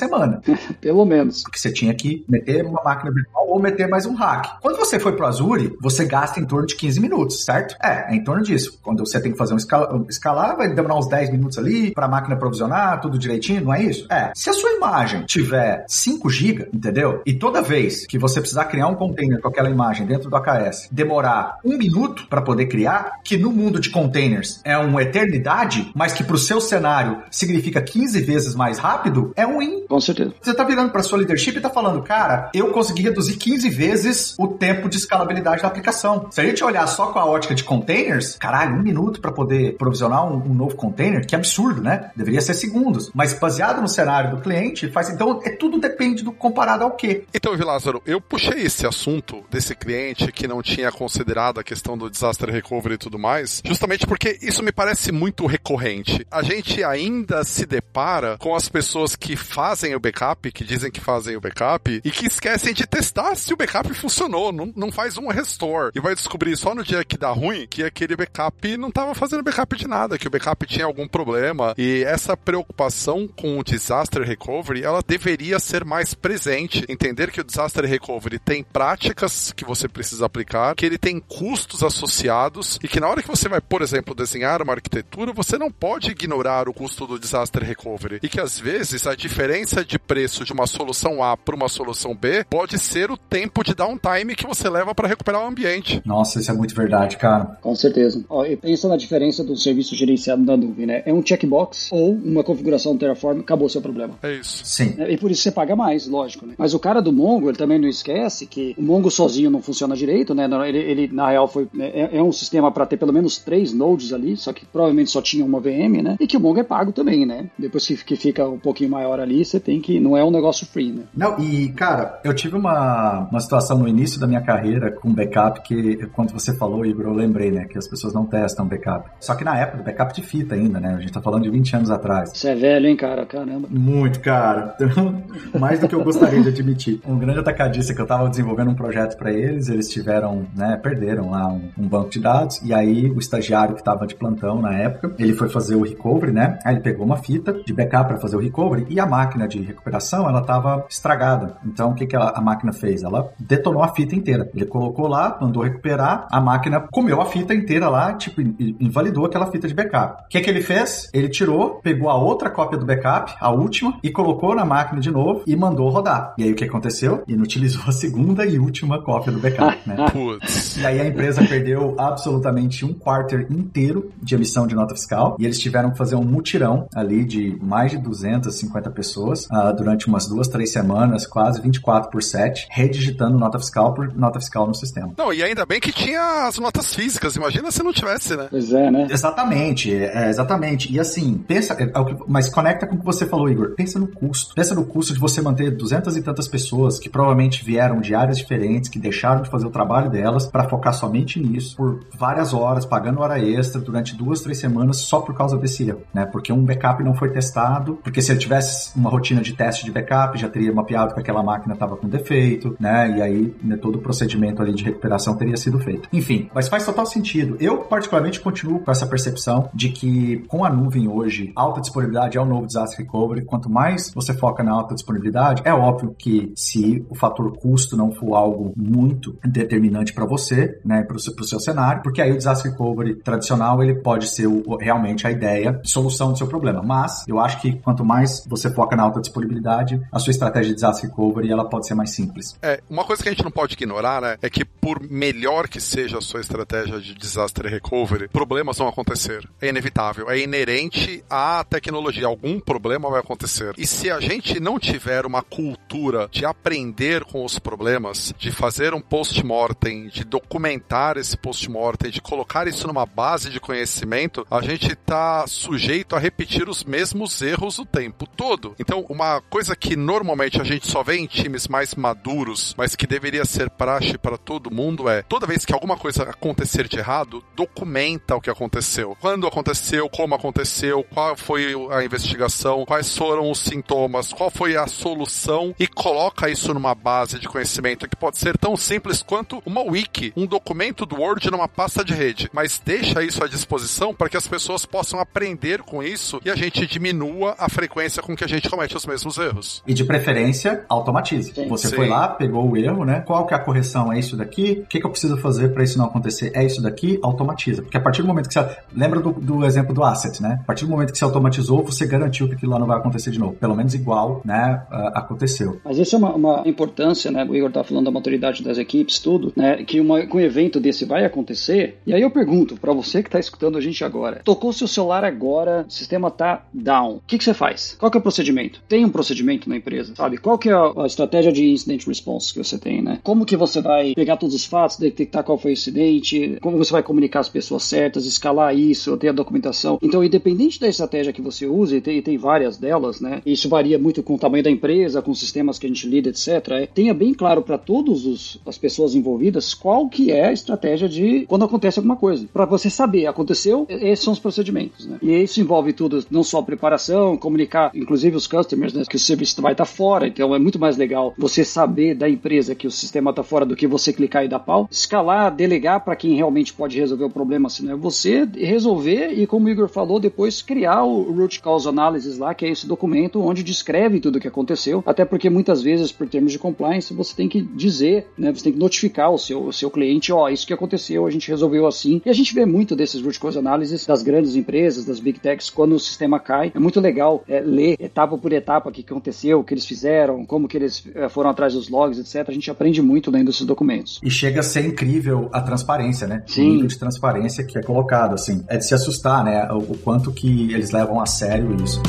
Pelo menos. Porque você tinha que meter uma máquina virtual ou meter mais um hack. Quando você foi para o Azure, você gasta em torno de 15 minutos, certo? É, é em torno disso. Quando você tem que fazer um escala, escalar, vai demorar uns 10 minutos ali para a máquina provisionar, tudo direitinho, não é isso? É. Se a sua imagem tiver 5 GB, entendeu? E toda vez que você precisar criar um container com aquela imagem dentro do AKS, demorar um minuto para poder criar, que no mundo de containers é uma eternidade, mas que para o seu cenário significa 15 vezes mais rápido, é um win. Com certeza. Você tá virando para sua leadership e tá falando, cara, eu consegui reduzir 15 vezes o tempo de escalabilidade da aplicação. Se a gente olhar só com a ótica de containers, caralho, um minuto para poder provisionar um, um novo container, que absurdo, né? Deveria ser segundos. Mas baseado no cenário do cliente, faz. Então, é tudo depende do comparado ao quê. Então, Vilázaro, eu puxei esse assunto desse cliente que não tinha considerado a questão do disaster recovery e tudo mais, justamente porque isso me parece muito recorrente. A gente ainda se depara com as pessoas que fazem o backup, que dizem que fazem o backup, e que esquecem de testar se o backup funcionou. Não, não faz um restore. E vai descobrir só no dia que dá ruim que aquele backup não estava fazendo backup de nada, que o backup tinha algum problema. E essa preocupação com o disaster recovery, ela deveria ser mais presente. Entender que o disaster recovery tem práticas que você precisa aplicar, que ele tem custos associados e que na hora que você vai, por exemplo, desenhar uma arquitetura, você não pode ignorar o custo do disaster recovery. E que às vezes a diferença de preço de uma solução A para uma solução B pode ser o tempo de downtime que você leva para recuperar o ambiente. Nossa, isso é muito verdade, cara. Com certeza. Ó, e pensa na diferença do serviço gerenciado na nuvem, né? É um checkbox ou uma configuração Terraform, acabou seu problema. É isso. Sim. É, e por isso você paga mais, lógico, né? Mas o cara do Mongo, ele também não esquece que o Mongo sozinho não funciona direito, né? Ele, ele na real, foi é, é um sistema para ter pelo menos três nodes ali, só que provavelmente só tinha uma VM, né? E que o Mongo é pago também, né? Depois que, que fica um pouquinho maior ali, você tem que. Não é um negócio free, né? Não, e cara, eu tive uma, uma situação no início da minha carreira com backup que, quando você falou, Igor, eu lembrei, né? Que as pessoas não testam backup. Só que na época, do backup de fita ainda, né? A gente tá falando de 20 anos atrás. Você é velho, hein, cara? Caramba. Muito, cara. Mais do que eu gostaria de admitir. Um grande atacadista que eu tava desenvolvendo um projeto para eles, eles tiveram, né? Perderam lá um, um, banco de dados. E aí, o estagiário que tava de plantão na época, ele foi fazer o recovery, né? Aí ele pegou uma fita de backup para fazer o recovery e a máquina de recuperação, ela tava estragada. Então, o que, que a, a máquina fez? Ela detonou a fita inteira. Ele colocou lá, mandou recuperar, a máquina comeu a fita inteira lá, tipo, invalidou aquela fita de backup. O que, que ele fez? Ele tirou, pegou a outra cópia do backup, a última, e colocou na máquina de novo e mandou rodar. E aí o que aconteceu? Inutilizou a segunda e última cópia do backup, né? Putz. E aí a empresa perdeu absolutamente um quarter inteiro de emissão de nota fiscal e eles tiveram que fazer um mutirão ali de mais de 250 pessoas uh, durante umas duas, três semanas, quase 24 por 7, redigitando nota fiscal por nota fiscal no sistema. Não, e ainda bem que tinha as notas físicas, imagina se não tivesse, né? Pois é, né? Exatamente, é, exatamente. E assim, pensa, é, é mas conecta com o que você falou, Igor. Pensa no custo. Pensa no custo de você manter duzentas e tantas pessoas que provavelmente vieram de áreas diferentes, que deixaram de fazer o trabalho delas para focar somente nisso por várias horas, pagando hora extra durante duas, três semanas só por causa desse erro, né? Porque um backup não foi testado, porque se ele tivesse uma rotina de teste de backup, já teria mapeado que aquela máquina estava com defeito, né? E aí né, todo o procedimento ali de recuperação teria sido feito. Enfim, mas faz total sentido. Eu, particularmente, continuo com essa percepção de que com a nuvem hoje, alta disponibilidade é o novo disaster recovery. Quanto mais você foca na alta disponibilidade, é óbvio que se o fator custo não for algo muito determinante para você, né, para o seu, seu, cenário, porque aí o disaster recovery tradicional ele pode ser o, realmente a ideia de solução do seu problema. Mas eu acho que quanto mais você foca na alta disponibilidade, a sua estratégia de disaster recovery ela pode ser mais simples. É, uma coisa que a gente não pode ignorar, né, é que por melhor que seja a sua estratégia de disaster recovery, problemas vão acontecer. É inevitável, é inerente à tecnologia. Algum problema vai acontecer. E se a gente não tiver uma cultura de aprender com os problemas, de fazer um post-mortem, de documentar esse post-mortem, de colocar isso numa base de conhecimento, a gente está sujeito a repetir os mesmos erros o tempo todo. Então, uma coisa que normalmente a gente só vê em times mais maduros, mas que deveria ser praxe para todo mundo é toda vez que alguma coisa acontecer de errado, documenta o que aconteceu. Quando aconteceu, como aconteceu, qual foi a investigação, quais foram os sintomas, qual foi a solução e coloca isso numa base de conhecimento que pode ser tão simples quanto uma wiki, um documento do Word numa pasta de rede, mas deixa isso à disposição para que as pessoas possam aprender com isso e a gente diminua a frequência com que a gente comete os mesmos erros. E de preferência, automatize. Sim. Você Sim. foi lá, pegou o erro, né? Qual que é a correção? É isso daqui? O que, que eu preciso fazer para isso não acontecer? É isso daqui? Automatiza. Porque a partir do momento que você... Lembra do, do exemplo do asset, né? A partir do momento que você automatizou, você garantiu que aquilo lá não vai acontecer de novo. Pelo menos igual, né? Uh, aconteceu. Mas isso é uma, uma importância, né? O Igor tá falando da maturidade das equipes, tudo, né? Que, uma, que um evento desse vai acontecer. E aí eu pergunto para você que tá escutando a gente agora: tocou seu celular agora, o sistema tá down. O que, que você faz? Qual que é o procedimento? Tem um procedimento na empresa, sabe? Qual que é a, a estratégia de incident response que você tem, né? Como que você vai pegar todos os fatos, detectar qual foi o incidente, como você vai comunicar as pessoas certas, escalar isso, ter a documentação. Então, independente da estratégia que você use, e tem, tem várias delas, né? Isso varia muito com o tamanho da empresa, com os sistemas que a gente lida, etc. É, tenha bem claro para todas as pessoas envolvidas qual que é a estratégia de quando acontece alguma coisa. Para você saber, aconteceu, esses são os procedimentos, né? E isso envolve tudo, não só preparação, comunicar, inclusive os customers, né? Que o serviço vai estar fora, então é muito mais legal você saber da empresa que o sistema está fora do que você clicar e dar pau. Escalar, delegar para quem realmente pode resolver o problema, se não é você resolver e, como o Igor falou, depois criar o root cause analysis lá, que é esse documento onde descreve tudo o que aconteceu, até porque muitas vezes, por termos de compliance, você tem que dizer, né, você tem que notificar o seu, o seu cliente, ó, oh, isso que aconteceu, a gente resolveu assim. E a gente vê muito desses root cause analysis das grandes empresas, das big techs, quando o sistema cai. É muito legal é, ler etapa por etapa o que aconteceu, o que eles fizeram, como que eles é, foram atrás dos logs, etc. A gente aprende muito lendo esses documentos. E chega a ser incrível a transparência, né? Sim. O nível de transparência que é colocado, assim. É de se assustar, né? O, o quanto que eles levam a sério isso.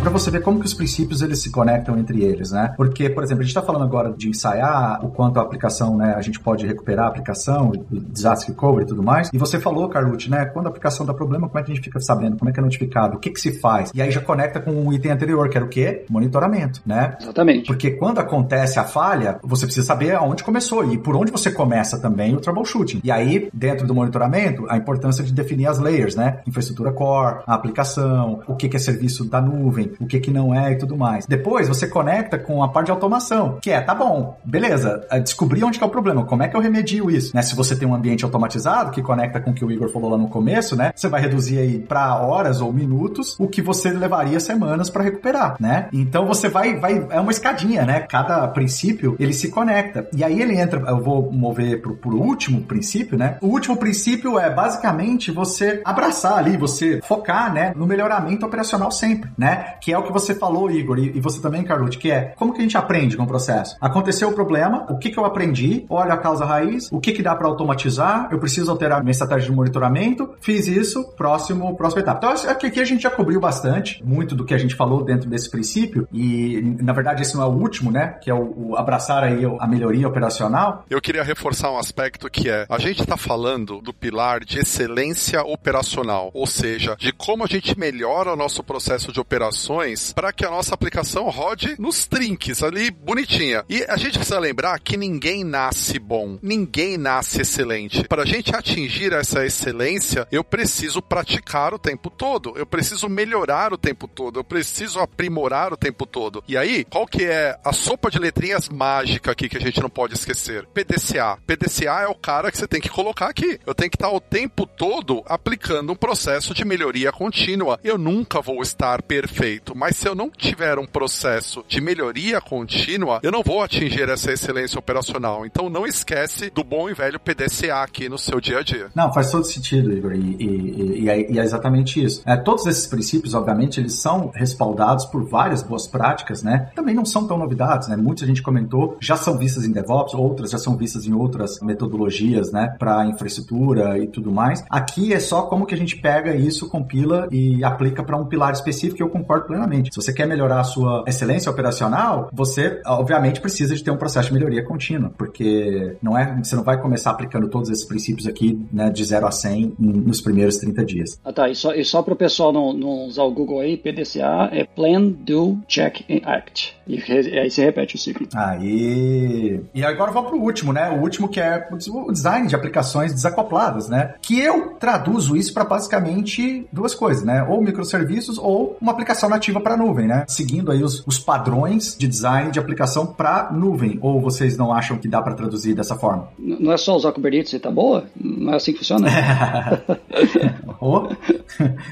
Para você ver como que os princípios eles se conectam entre eles, né? Porque, por exemplo, a gente está falando agora de ensaiar o quanto a aplicação, né, a gente pode recuperar a aplicação, o disaster recovery e tudo mais. E você falou, Carlucci, né, quando a aplicação dá problema, como é que a gente fica sabendo? Como é que é notificado? O que que se faz? E aí já conecta com o item anterior, que era o quê? Monitoramento, né? Exatamente. Porque quando acontece a falha, você precisa saber aonde começou e por onde você começa também o troubleshooting. E aí, dentro do monitoramento, a importância de definir as layers, né? Infraestrutura core, a aplicação, o que que é serviço da nuvem, o que que não é e tudo mais. Depois você conecta com a parte de automação, que é, tá bom, beleza, é descobrir onde que é o problema, como é que eu remedio isso, né? Se você tem um ambiente automatizado que conecta com o que o Igor falou lá no começo, né? Você vai reduzir aí para horas ou minutos o que você levaria semanas para recuperar, né? Então você vai, vai, é uma escadinha, né? Cada princípio ele se conecta. E aí ele entra, eu vou mover pro, pro último princípio, né? O último princípio é basicamente você abraçar ali, você focar, né, no melhoramento operacional sempre, né? Que é o que você falou, Igor, e, e você também, Carlucci, que é como que a gente aprende com o processo? Aconteceu o problema, o que que eu aprendi? Olha a causa raiz, o que que dá para automatizar? Eu preciso alterar minha estratégia de monitoramento? Fiz isso, próximo, próxima etapa. Então, aqui, aqui a gente já cobriu bastante, muito do que a gente falou dentro desse princípio, e na verdade esse não é o último, né? Que é o, o abraçar aí a melhoria operacional. Eu queria reforçar um aspecto que é, a gente está falando do pilar de excelência operacional, ou seja, de como a gente melhora o nosso processo de operações para que a nossa aplicação rode nos trinques ali, bonitinha. E a gente precisa lembrar que ninguém nasce bom, ninguém nasce excelente. Para a gente atingir essa excelência, eu preciso praticar o tempo todo, eu preciso melhorar o tempo todo, eu preciso aprimorar o tempo todo. E aí, qual que é a sopa de letrinhas mágica aqui que a gente não pode esquecer? PDCA. PDCA é o cara que você tem que colocar aqui. Eu tenho que estar o tempo todo aplicando um processo de melhoria contínua. Eu nunca vou estar perfeito, mas se eu não tiver um processo de melhoria contínua, eu não vou atingir essa excelência operacional. Então não esquece do bom e velho PDCA aqui no seu dia a dia. Não, faz todo sentido, Igor, e, e, e, é, e é, exatamente isso. É, todos esses princípios, obviamente, eles são respaldados por várias boas práticas, né? Também não são tão novidades, né? Muitas a gente comentou, já são vistas em DevOps, outras já são vistas em outras metodologias, né? Para infraestrutura e tudo mais. Aqui é só como que a gente pega isso, compila e aplica para um pilar específico eu concordo plenamente se você quer melhorar a sua excelência operacional, você obviamente precisa de ter um processo de melhoria contínua, porque não é, você não vai começar aplicando todos esses princípios aqui, né, de 0 a 100 nos primeiros 30 dias. Ah, tá. E só, e só para o pessoal não, não usar o Google aí, PDCA é Plan, Do, Check and Act. E aí você repete o ciclo. Aí. E agora vamos pro último, né? O último que é o design de aplicações desacopladas, né? Que eu traduzo isso para basicamente duas coisas, né? Ou microserviços ou uma aplicação nativa para nuvem, né? Seguindo aí os, os padrões de design de aplicação para nuvem. Ou vocês não acham que dá para traduzir dessa forma? Não é só usar Kubernetes e tá boa? Não é assim que funciona? oh,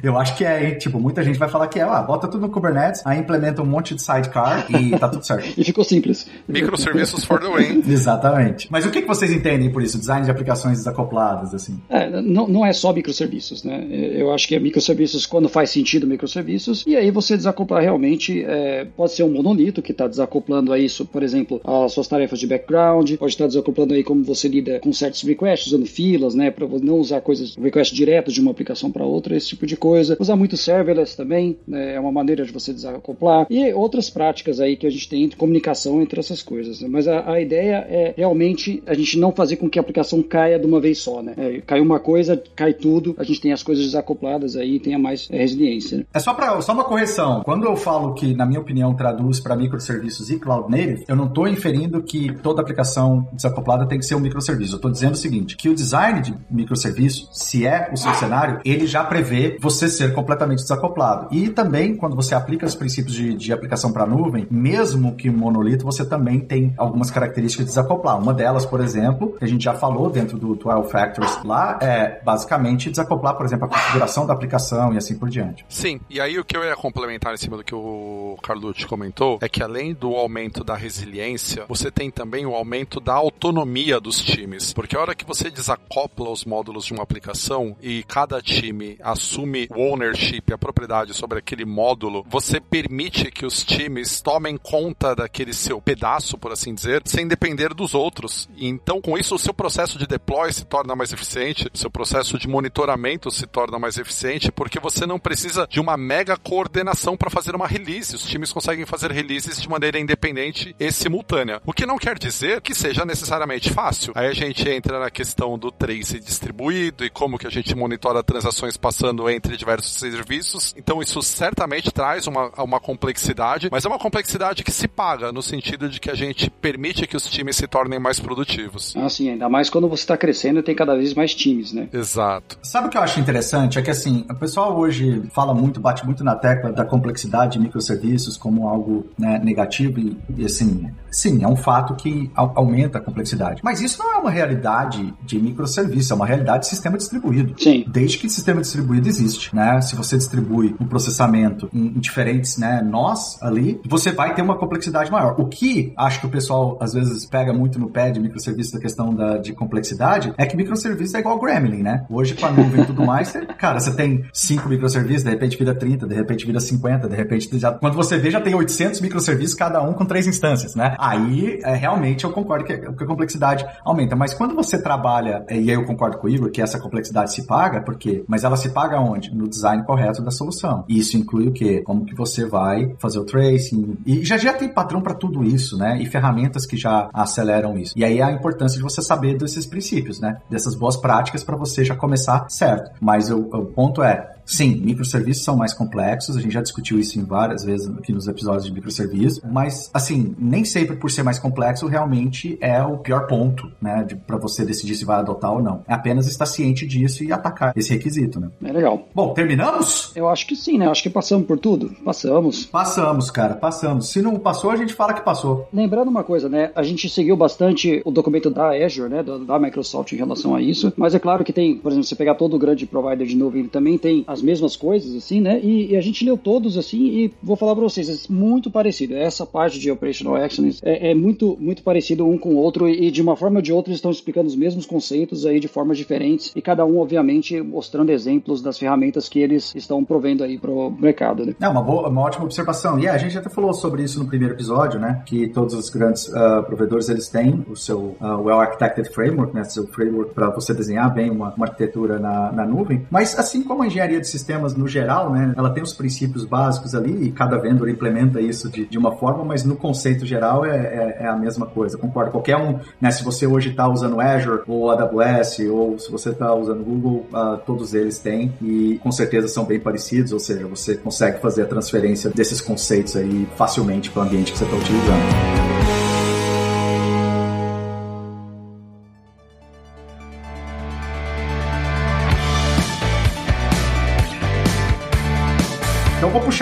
eu acho que é, tipo, muita gente vai falar que é, ah, bota tudo no Kubernetes, aí implementa um monte de sidecar e tá tudo certo. e ficou simples. Microserviços for the win. Exatamente. Mas o que, que vocês entendem por isso? Design de aplicações desacopladas, assim? É, não, não é só microserviços, né? Eu acho que é microserviços quando faz sentido microserviços, e aí você desacoplar realmente, é, pode ser um monolito que está desacoplando aí, por exemplo, as suas tarefas de background, pode estar desacoplando aí como você lida com certos requests, usando filas, né? Para não usar coisas, request direto de uma aplicação para outra, esse tipo de coisa. Usar muito serverless também, né? é uma maneira de você desacoplar. E outras práticas aí que a gente tem entre comunicação entre essas coisas. Né? Mas a, a, ideia é realmente a gente não fazer com que a aplicação caia de uma vez só, né? É, cai uma coisa, cai tudo, a gente tem as coisas desacopladas aí tenha mais é, resiliência. Né? É só, pra, só uma correção Quando eu falo que, na minha opinião, traduz para microserviços e cloud native, eu não estou inferindo que toda aplicação desacoplada tem que ser um microserviço. Eu estou dizendo o seguinte, que o design de microserviço, se é o seu cenário, ele já prevê você ser completamente desacoplado. E também, quando você aplica os princípios de, de aplicação para nuvem, mesmo que monolito, você também tem algumas características de desacoplar. Uma delas, por exemplo, que a gente já falou dentro do 12 Factors lá, é basicamente desacoplar, por exemplo, a configuração da aplicação e assim por diante. Sim, e aí o que eu ia complementar em cima do que o Carlucci comentou é que além do aumento da resiliência, você tem também o aumento da autonomia dos times. Porque a hora que você desacopla os módulos de uma aplicação e cada time assume o ownership, a propriedade sobre aquele módulo, você permite que os times tomem conta daquele seu pedaço, por assim dizer, sem depender dos outros. Então, com isso, o seu processo de deploy se torna mais eficiente, seu processo de monitoramento se torna mais eficiente, porque você não precisa de uma mega coordenação para fazer uma release. Os times conseguem fazer releases de maneira independente e simultânea. O que não quer dizer que seja necessariamente fácil. Aí a gente entra na questão do trace distribuído e como que a gente monitora transações passando entre diversos serviços. Então isso certamente traz uma, uma complexidade, mas é uma complexidade que se paga no sentido de que a gente permite que os times se tornem mais produtivos. Ah, sim, ainda mais quando você está crescendo e tem cada vez mais times, né? Exato. Sabe o que eu acho interessante? É que assim, o pessoal hoje fala muito, bate muito na tecla da complexidade de microserviços como algo né, negativo e, e, assim, sim, é um fato que aumenta a complexidade. Mas isso não é uma realidade de microserviço, é uma realidade de sistema distribuído. Sim. Desde que sistema distribuído existe, né? Se você distribui um processamento em, em diferentes né, nós ali, você vai ter uma complexidade maior. O que acho que o pessoal às vezes pega muito no pé de microserviço da questão da, de complexidade é que microserviço é igual Gremlin, né? Hoje com a nuvem e tudo mais, você, cara, você tem cinco microserviços, de repente vira 30, de repente vira 50, de repente já, quando você vê já tem 800 microserviços cada um com três instâncias, né? Aí é, realmente eu concordo que, que a complexidade aumenta, mas quando você trabalha, e aí eu concordo com o Igor que essa complexidade se paga, porque, mas ela se paga onde? No design correto da solução. Isso inclui o quê? Como que você vai fazer o tracing. E já já tem padrão para tudo isso, né? E ferramentas que já aceleram isso. E aí é a importância de você saber desses princípios, né? Dessas boas práticas para você já começar certo. Mas o, o ponto é, Sim, microserviços são mais complexos, a gente já discutiu isso em várias vezes aqui nos episódios de microserviços, mas, assim, nem sempre por ser mais complexo realmente é o pior ponto, né, para você decidir se vai adotar ou não. É apenas estar ciente disso e atacar esse requisito, né. É legal. Bom, terminamos? Eu acho que sim, né, acho que passamos por tudo. Passamos. Passamos, cara, passamos. Se não passou, a gente fala que passou. Lembrando uma coisa, né, a gente seguiu bastante o documento da Azure, né, da, Microsoft em relação a isso, mas é claro que tem, por exemplo, você pegar todo o grande provider de nuvem, ele também tem as as mesmas coisas, assim, né? E, e, a gente leu todos, assim, e vou falar para vocês, é muito parecido. Essa parte de Operational Excellence é, é, muito, muito parecido um com o outro e, de uma forma ou de outra estão explicando os mesmos conceitos aí de formas diferentes e cada um, obviamente, mostrando exemplos das ferramentas que eles estão provendo aí pro mercado, né? É uma, boa, uma ótima observação. E yeah, a gente até falou sobre isso no primeiro episódio, né? Que todos os grandes uh, provedores, eles têm o seu uh, Well-Architected Framework, né? Seu framework para você desenhar bem uma, uma arquitetura na, na nuvem. Mas assim como a engenharia de sistemas no geral, né? Ela tem os princípios básicos ali e cada vendedor implementa isso de, de uma forma, mas no conceito geral é, é, é a mesma coisa. Concordo. Qualquer um, né? Se você hoje está usando Azure ou AWS ou se você está usando Google, uh, todos eles têm e com certeza são bem parecidos, ou seja, você consegue fazer a transferência desses conceitos aí facilmente para o ambiente que você está utilizando.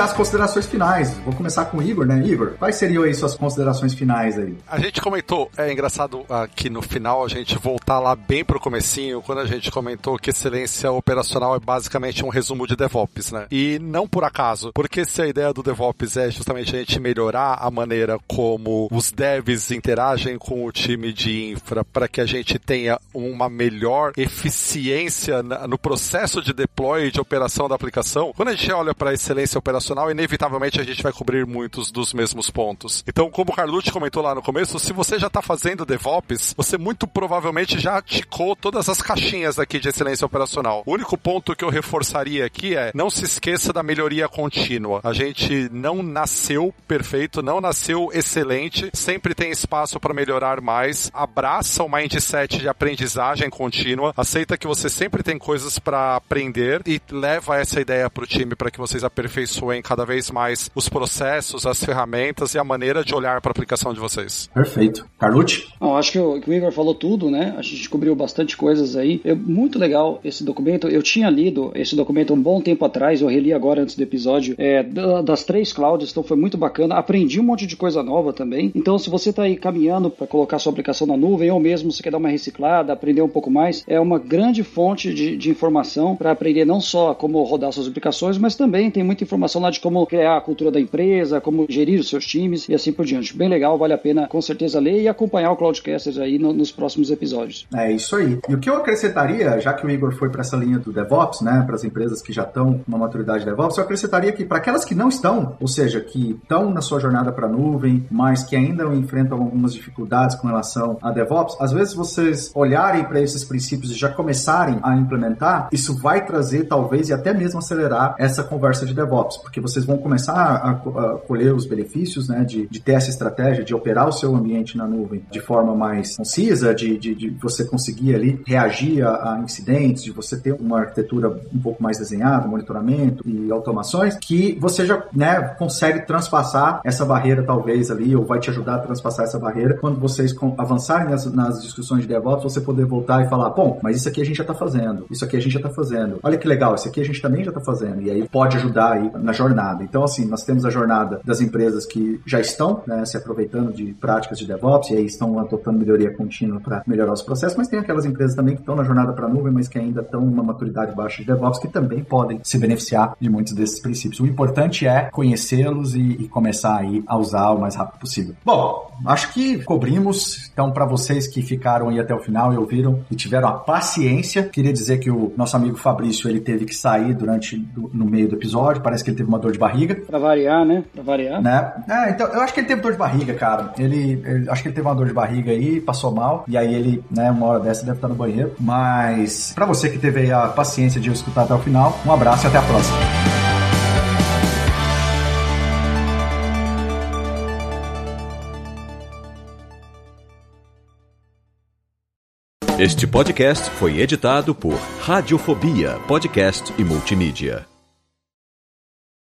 As considerações finais. Vou começar com o Igor, né? Igor, quais seriam aí suas considerações finais aí? A gente comentou, é engraçado aqui no final a gente voltar lá bem pro comecinho, quando a gente comentou que excelência operacional é basicamente um resumo de DevOps, né? E não por acaso, porque se a ideia do DevOps é justamente a gente melhorar a maneira como os devs interagem com o time de infra para que a gente tenha uma melhor eficiência no processo de deploy e de operação da aplicação, quando a gente olha para excelência operacional inevitavelmente a gente vai cobrir muitos dos mesmos pontos. Então, como o Carlucci comentou lá no começo, se você já está fazendo DevOps, você muito provavelmente já ticou todas as caixinhas aqui de excelência operacional. O único ponto que eu reforçaria aqui é não se esqueça da melhoria contínua. A gente não nasceu perfeito, não nasceu excelente, sempre tem espaço para melhorar mais. Abraça o mindset de aprendizagem contínua, aceita que você sempre tem coisas para aprender e leva essa ideia para o time para que vocês aperfeiçoem cada vez mais os processos, as ferramentas e a maneira de olhar para a aplicação de vocês. Perfeito. Carlucci? Não, acho que o, que o Igor falou tudo, né? A gente cobriu bastante coisas aí. É muito legal esse documento. Eu tinha lido esse documento um bom tempo atrás, eu reli agora antes do episódio, é, das três clouds, então foi muito bacana. Aprendi um monte de coisa nova também. Então, se você está aí caminhando para colocar sua aplicação na nuvem, ou mesmo você quer dar uma reciclada, aprender um pouco mais, é uma grande fonte de, de informação para aprender não só como rodar suas aplicações, mas também tem muita informação lá de como criar a cultura da empresa, como gerir os seus times e assim por diante. Bem legal, vale a pena com certeza ler e acompanhar o Cloudcasters aí no, nos próximos episódios. É isso aí. E o que eu acrescentaria, já que o Igor foi para essa linha do DevOps, né, para as empresas que já estão com uma maturidade de DevOps, eu acrescentaria que para aquelas que não estão, ou seja, que estão na sua jornada para a nuvem, mas que ainda enfrentam algumas dificuldades com relação a DevOps, às vezes vocês olharem para esses princípios e já começarem a implementar, isso vai trazer talvez e até mesmo acelerar essa conversa de DevOps, porque vocês vão começar a, a colher os benefícios né, de, de ter essa estratégia, de operar o seu ambiente na nuvem de forma mais concisa, de, de, de você conseguir ali reagir a, a, incidentes, de você ter uma arquitetura um pouco mais desenhada, monitoramento e automações, que você já né, consegue transpassar essa barreira talvez ali, ou vai te ajudar a transpassar essa barreira quando vocês avançarem nas, nas discussões de DevOps, você poder voltar e falar, bom, mas isso aqui a gente já está fazendo, isso aqui a gente já está fazendo, olha que legal, isso aqui a gente também já está fazendo, e aí pode ajudar aí na jornada. Então, assim, nós temos a jornada das empresas que já estão né, se aproveitando de práticas de DevOps e aí estão adotando melhoria contínua para melhorar os processos, mas tem aquelas empresas também que estão na jornada para a nuvem, mas que ainda estão numa maturidade baixa de DevOps, que também podem se beneficiar de muitos desses princípios. O importante é conhecê-los e, e começar aí a usar o mais rápido possível. Bom, acho que cobrimos. Então, para vocês que ficaram aí até o final e ouviram e tiveram a paciência, queria dizer que o nosso amigo Fabrício ele teve que sair durante no meio do episódio. Parece que ele teve uma dor de barriga. Para variar, né? Para variar. Né? É, então eu acho que ele teve dor de barriga, cara. Ele, ele, acho que ele teve uma dor de barriga aí, passou mal e aí ele, né, uma hora dessa deve estar no banheiro. Mas para você que teve a paciência de escutar até o final, um abraço e até a próxima. Este podcast foi editado por Radiofobia, podcast e multimídia.